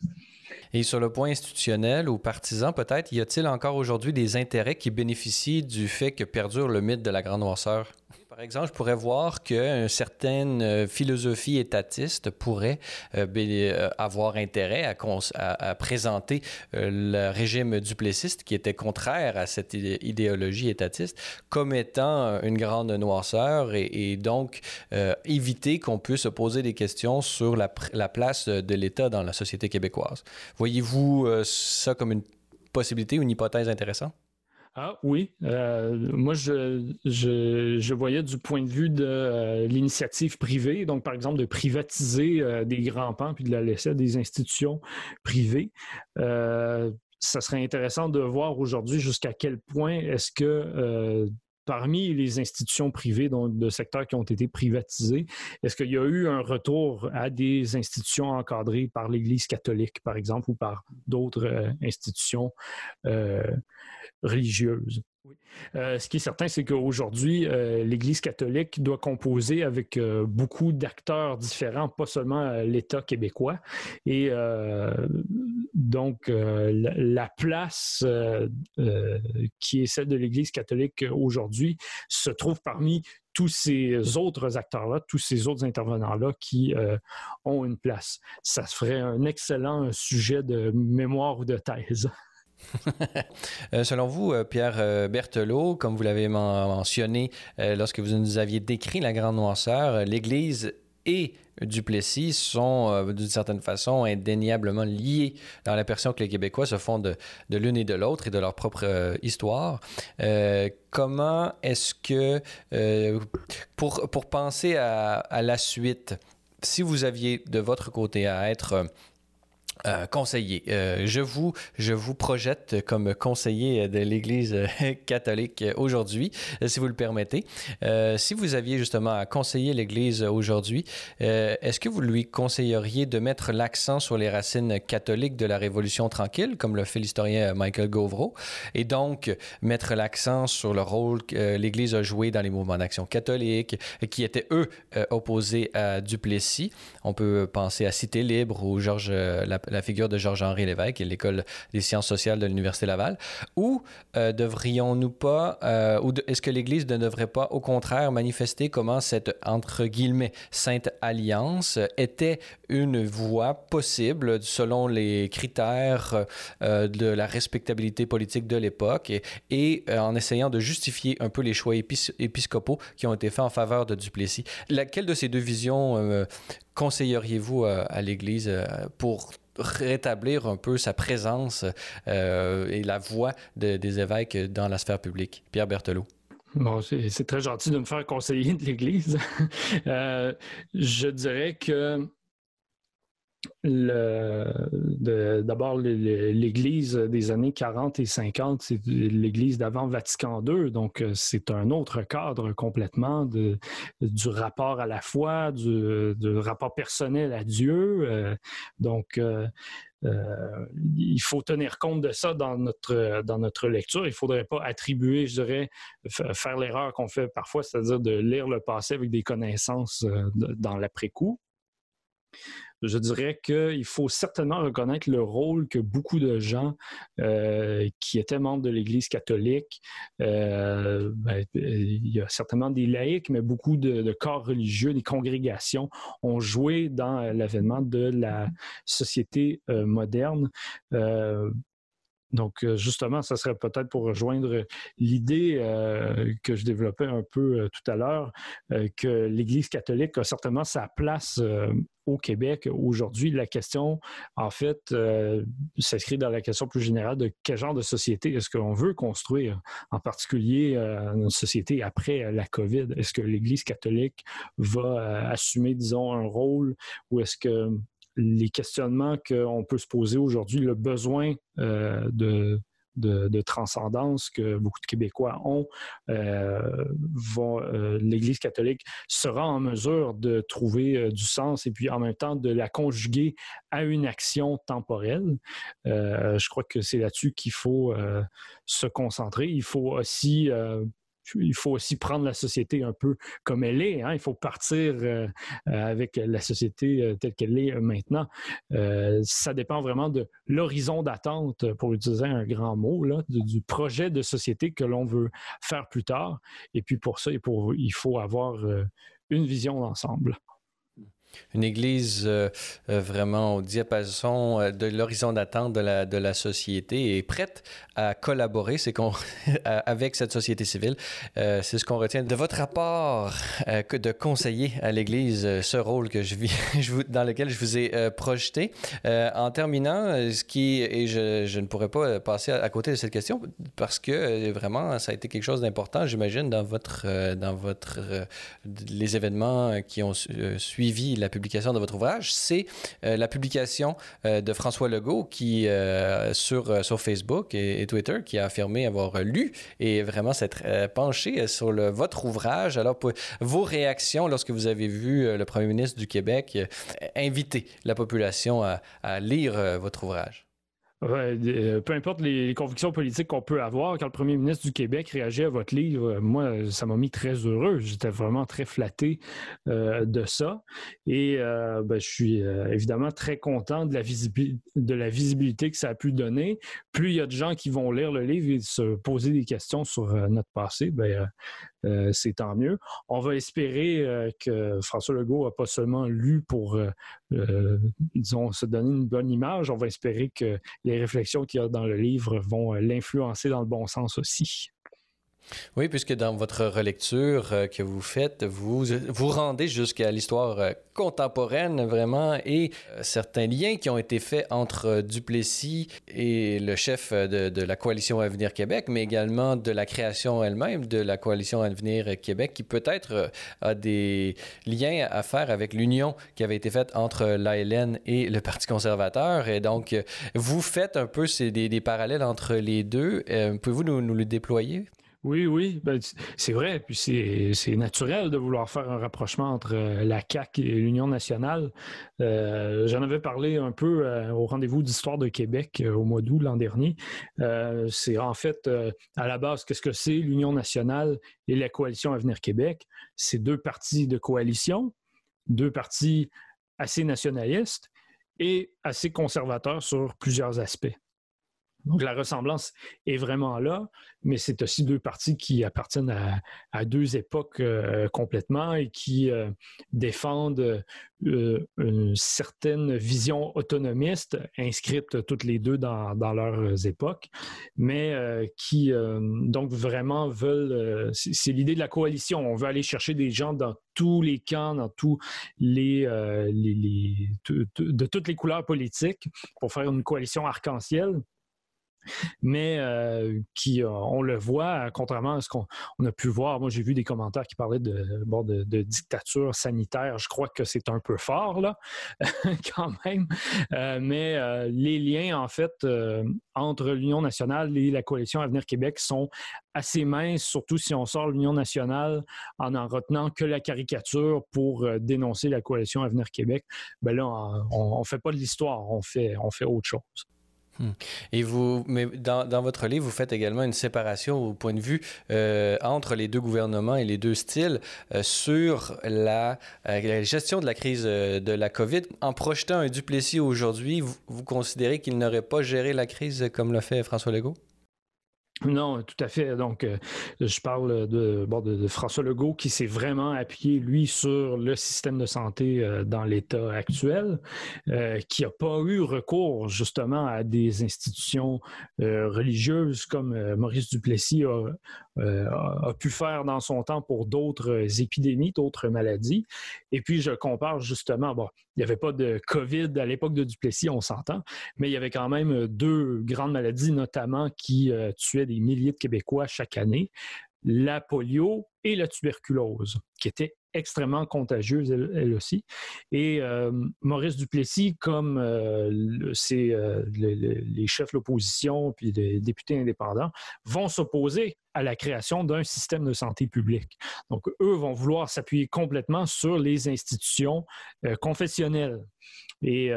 Et sur le point institutionnel ou partisan, peut-être, y a-t-il encore aujourd'hui des intérêts qui bénéficient du fait que perdure le mythe de la grande noirceur? Par exemple, je pourrais voir qu'une certaine euh, philosophie étatiste pourrait euh, euh, avoir intérêt à, présenter le régime duplessiste qui était contraire à cette idéologie étatiste comme étant une grande noirceur et, donc éviter qu'on puisse se poser des questions sur la, la place de l'État dans la société québécoise. Voyez-vous ça comme une possibilité ou une hypothèse intéressante? Ah oui, euh, moi je, je, voyais du point de vue de euh, l'initiative privée, donc par exemple de privatiser euh, des grands pans puis de la laisser à des institutions privées. ça serait intéressant de voir aujourd'hui jusqu'à quel point est-ce que parmi les institutions privées donc de secteurs qui ont été privatisés, est-ce qu'il y a eu un retour à des institutions encadrées par l'Église catholique, par exemple, ou par d'autres institutions Euh, ce qui est certain, c'est qu'aujourd'hui, euh, l'Église catholique doit composer avec euh, beaucoup d'acteurs différents, pas seulement l'État québécois. Et donc, la, place qui est celle de l'Église catholique aujourd'hui se trouve parmi tous ces autres acteurs-là, tous ces autres intervenants-là qui ont une place. Ça ferait un excellent sujet de mémoire ou de thèse. (laughs) Euh, selon vous, euh, Pierre euh, Berthelot, comme vous l'avez mentionné lorsque vous nous aviez décrit la grande noirceur, l'Église et Duplessis sont d'une certaine façon indéniablement liés dans la que les Québécois se font de, l'une et de l'autre et de leur propre histoire. comment est-ce que, pour, pour penser à, la suite, si vous aviez de votre côté à être euh, conseiller. Euh, je, vous, je vous projette comme conseiller de l'Église catholique aujourd'hui, si vous le permettez. Euh, si vous aviez justement à conseiller l'Église aujourd'hui, est-ce que vous lui conseilleriez de mettre l'accent sur les racines catholiques de la Révolution tranquille, comme le fait l'historien Michael Govreau, et donc mettre l'accent sur le rôle que l'Église a joué dans les mouvements d'action catholique, qui étaient, eux, opposés à Duplessis? On peut penser à Cité libre ou Georges la, figure de Georges-Henri Lévesque et l'école des sciences sociales de l'Université Laval, ou euh, devrions-nous pas, euh, ou est-ce que l'Église ne devrait pas au contraire manifester comment cette, entre guillemets, sainte alliance était une voie possible selon les critères euh, de la respectabilité politique de l'époque et, en essayant de justifier un peu les choix épiscopaux qui ont été faits en faveur de Duplessis? Laquelle de ces deux visions conseilleriez-vous à l'Église pour rétablir un peu sa présence euh, et la voix des évêques dans la sphère publique. Pierre Berthelot. Bon, c'est très gentil de me faire conseiller de l'Église. (laughs) Euh, je dirais que d'abord l'Église des années 40 et 50, c'est l'Église d'avant Vatican II, donc euh, c'est un autre cadre complètement du rapport à la foi, du, rapport personnel à Dieu. Euh, donc, euh, il faut tenir compte de ça dans notre, dans notre lecture. Il ne faudrait pas attribuer, je dirais, faire l'erreur qu'on fait parfois, c'est-à-dire de lire le passé avec des connaissances dans l'après-coup je dirais qu'il faut certainement reconnaître le rôle que beaucoup de gens euh, qui étaient membres de l'Église catholique, euh, ben, il y a certainement des laïcs, mais beaucoup de, corps religieux, des congrégations ont joué dans l'avènement de la société euh, moderne. Donc, justement, ça serait peut-être pour rejoindre l'idée que je développais un peu tout à l'heure, que l'Église catholique a certainement sa place au Québec aujourd'hui. La question, en fait, euh, s'inscrit dans la question plus générale de quel genre de société est-ce qu'on veut construire, en particulier euh, une société après la COVID? Est-ce que l'Église catholique va euh, assumer, disons, un rôle ou est-ce que les questionnements qu'on peut se poser aujourd'hui, le besoin de de, transcendance que beaucoup de Québécois ont, euh, euh, l'Église catholique sera en mesure de trouver euh, du sens et puis en même temps de la conjuguer à une action temporelle. je crois que c'est là-dessus qu'il faut se concentrer. Il faut aussi il faut aussi prendre la société un peu comme elle est. Hein. Il faut partir euh, euh, avec la société euh, telle qu'elle est maintenant. ça dépend vraiment de l'horizon d'attente, pour utiliser un grand mot, du, projet de société que l'on veut faire plus tard. Et puis pour ça, il faut avoir une vision d'ensemble une église euh, euh, vraiment au diapason euh, de l'horizon d'attente de la, de la société et prête à collaborer c'est qu'on, (laughs) avec cette société civile. c'est ce qu'on retient de votre rapport que de conseiller à l'Église ce rôle que je vis, (laughs) dans lequel je vous ai projeté. en terminant, ce qui, et je, je, ne pourrais pas passer à, côté de cette question parce que vraiment, ça a été quelque chose d'important, j'imagine, dans votre, dans votre, les événements qui ont suivi la publication de votre ouvrage, c'est euh, la publication euh, de François Legault qui, euh, sur, sur Facebook et, Twitter qui a affirmé avoir lu et vraiment s'être penché sur le, votre ouvrage. Alors, pour, vos réactions lorsque vous avez vu le premier ministre du Québec inviter la population à lire votre ouvrage? Euh, peu importe les, convictions politiques qu'on peut avoir, quand le premier ministre du Québec réagit à votre livre, euh, moi, ça m'a mis très heureux. J'étais vraiment très flatté euh, de ça. Et ben, je suis évidemment très content de la, visibilité que ça a pu donner. Plus il y a de gens qui vont lire le livre et se poser des questions sur notre passé, ben, c'est tant mieux. On va espérer que François Legault n'a pas seulement lu pour, euh, disons, se donner une bonne image. On va espérer que les réflexions qu'il y a dans le livre vont l'influencer dans le bon sens aussi. Oui, puisque dans votre relecture euh, que vous faites, vous vous rendez jusqu'à l'histoire euh, contemporaine vraiment et euh, certains liens qui ont été faits entre Duplessis et le chef de, la coalition Avenir Québec, mais également de la création elle-même de la coalition Avenir Québec, qui peut-être a des liens à faire avec l'union qui avait été faite entre l'ALN et le Parti conservateur. Et donc, vous faites un peu des, des parallèles entre les deux. Pouvez-vous nous le déployer? Oui, oui, ben, c'est vrai. Puis c'est naturel de vouloir faire un rapprochement entre euh, la CAC et l'Union nationale. Euh, j'en avais parlé un peu euh, au rendez-vous d'histoire de Québec au mois d'août l'an dernier. c'est en fait, à la base, qu'est-ce que c'est l'Union nationale et la coalition Avenir Québec? C'est deux partis de coalition, deux partis assez nationalistes et assez conservateurs sur plusieurs aspects. Donc la ressemblance est vraiment là, mais c'est aussi deux partis qui appartiennent à, deux époques euh, complètement et qui euh, défendent euh, une certaine vision autonomiste inscrite toutes les deux dans, leurs époques, mais qui donc vraiment veulent, c'est l'idée de la coalition, on veut aller chercher des gens dans tous les camps, dans tous les, de toutes les couleurs politiques pour faire une coalition arc-en-ciel mais euh, qui, on le voit, contrairement à ce qu'on a pu voir. Moi, j'ai vu des commentaires qui parlaient de, de, dictature sanitaire. Je crois que c'est un peu fort, là, (laughs) quand même. mais les liens, en fait, entre l'Union nationale et la coalition Avenir Québec sont assez minces, surtout si on sort l'Union nationale en en retenant que la caricature pour dénoncer la coalition Avenir Québec. Ben là, on ne fait pas de l'histoire, on fait, on fait autre chose. Hmm. Et vous, mais dans, dans, votre livre, vous faites également une séparation au point de vue euh, entre les deux gouvernements et les deux styles euh, sur la, euh, la, gestion de la crise de la COVID. En projetant un Duplessis aujourd'hui, vous, vous considérez qu'il n'aurait pas géré la crise comme l'a fait François Legault? Non, tout à fait. Donc, euh, je parle de, François Legault qui s'est vraiment appuyé, lui, sur le système de santé euh, dans l'état actuel, euh, qui n'a pas eu recours justement à des institutions religieuses comme Maurice Duplessis a, a, pu faire dans son temps pour d'autres épidémies, d'autres maladies. Et puis, je compare justement, bon, il n'y avait pas de COVID à l'époque de Duplessis, on s'entend, mais il y avait quand même deux grandes maladies, notamment qui tuaient des milliers de Québécois chaque année, la polio et la tuberculose, qui étaient extrêmement contagieuse, elle, aussi. Et euh, Maurice Duplessis, comme euh, euh, les chefs de l'opposition puis les députés indépendants, vont s'opposer à la création d'un système de santé publique. Donc, eux vont vouloir s'appuyer complètement sur les institutions confessionnelles. Et,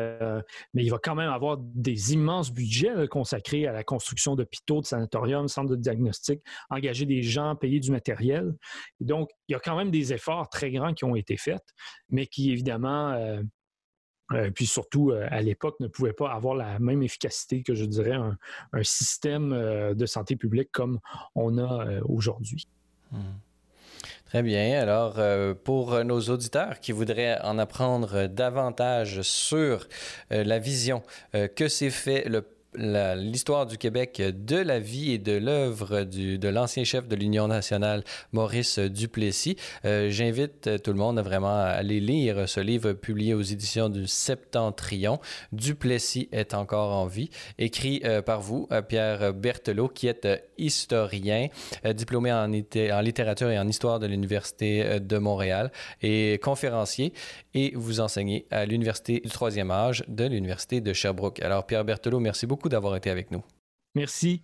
mais il va quand même avoir des immenses budgets consacrés à la construction d'hôpitaux, de sanatoriums, centres de diagnostic, engager des gens, payer du matériel. donc, il y a quand même des efforts très grands qui ont été faits, mais qui, évidemment, euh, euh, puis surtout euh, à l'époque, ne pouvaient pas avoir la même efficacité que, je dirais, un, système de santé publique comme on a aujourd'hui. Hmm. Très bien. Alors, pour nos auditeurs qui voudraient en apprendre davantage sur la vision que s'est fait le l'histoire du Québec de la vie et de l'œuvre de l'ancien chef de l'Union nationale, Maurice Duplessis. Euh, j'invite tout le monde à vraiment aller lire ce livre publié aux éditions du Septentrion. Duplessis est encore en vie, écrit euh, par vous, euh, Pierre Berthelot, qui est historien, diplômé en, en, littérature et en histoire de l'Université de Montréal et conférencier, et vous enseignez à l'Université du troisième âge de l'Université de Sherbrooke. Alors, Pierre Berthelot, merci beaucoup d'avoir été avec nous. Merci.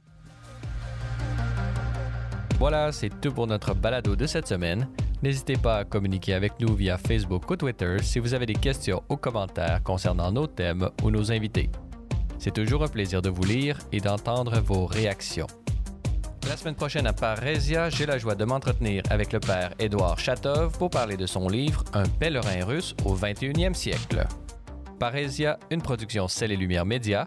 Voilà, c'est tout pour notre balado de cette semaine. N'hésitez pas à communiquer avec nous via Facebook ou Twitter si vous avez des questions ou commentaires concernant nos thèmes ou nos invités. C'est toujours un plaisir de vous lire et d'entendre vos réactions. La semaine prochaine à Parésia, j'ai la joie de m'entretenir avec le père Édouard Chatov pour parler de son livre Un pèlerin russe au 21e siècle. Parésia, une production Celle et Lumière Média,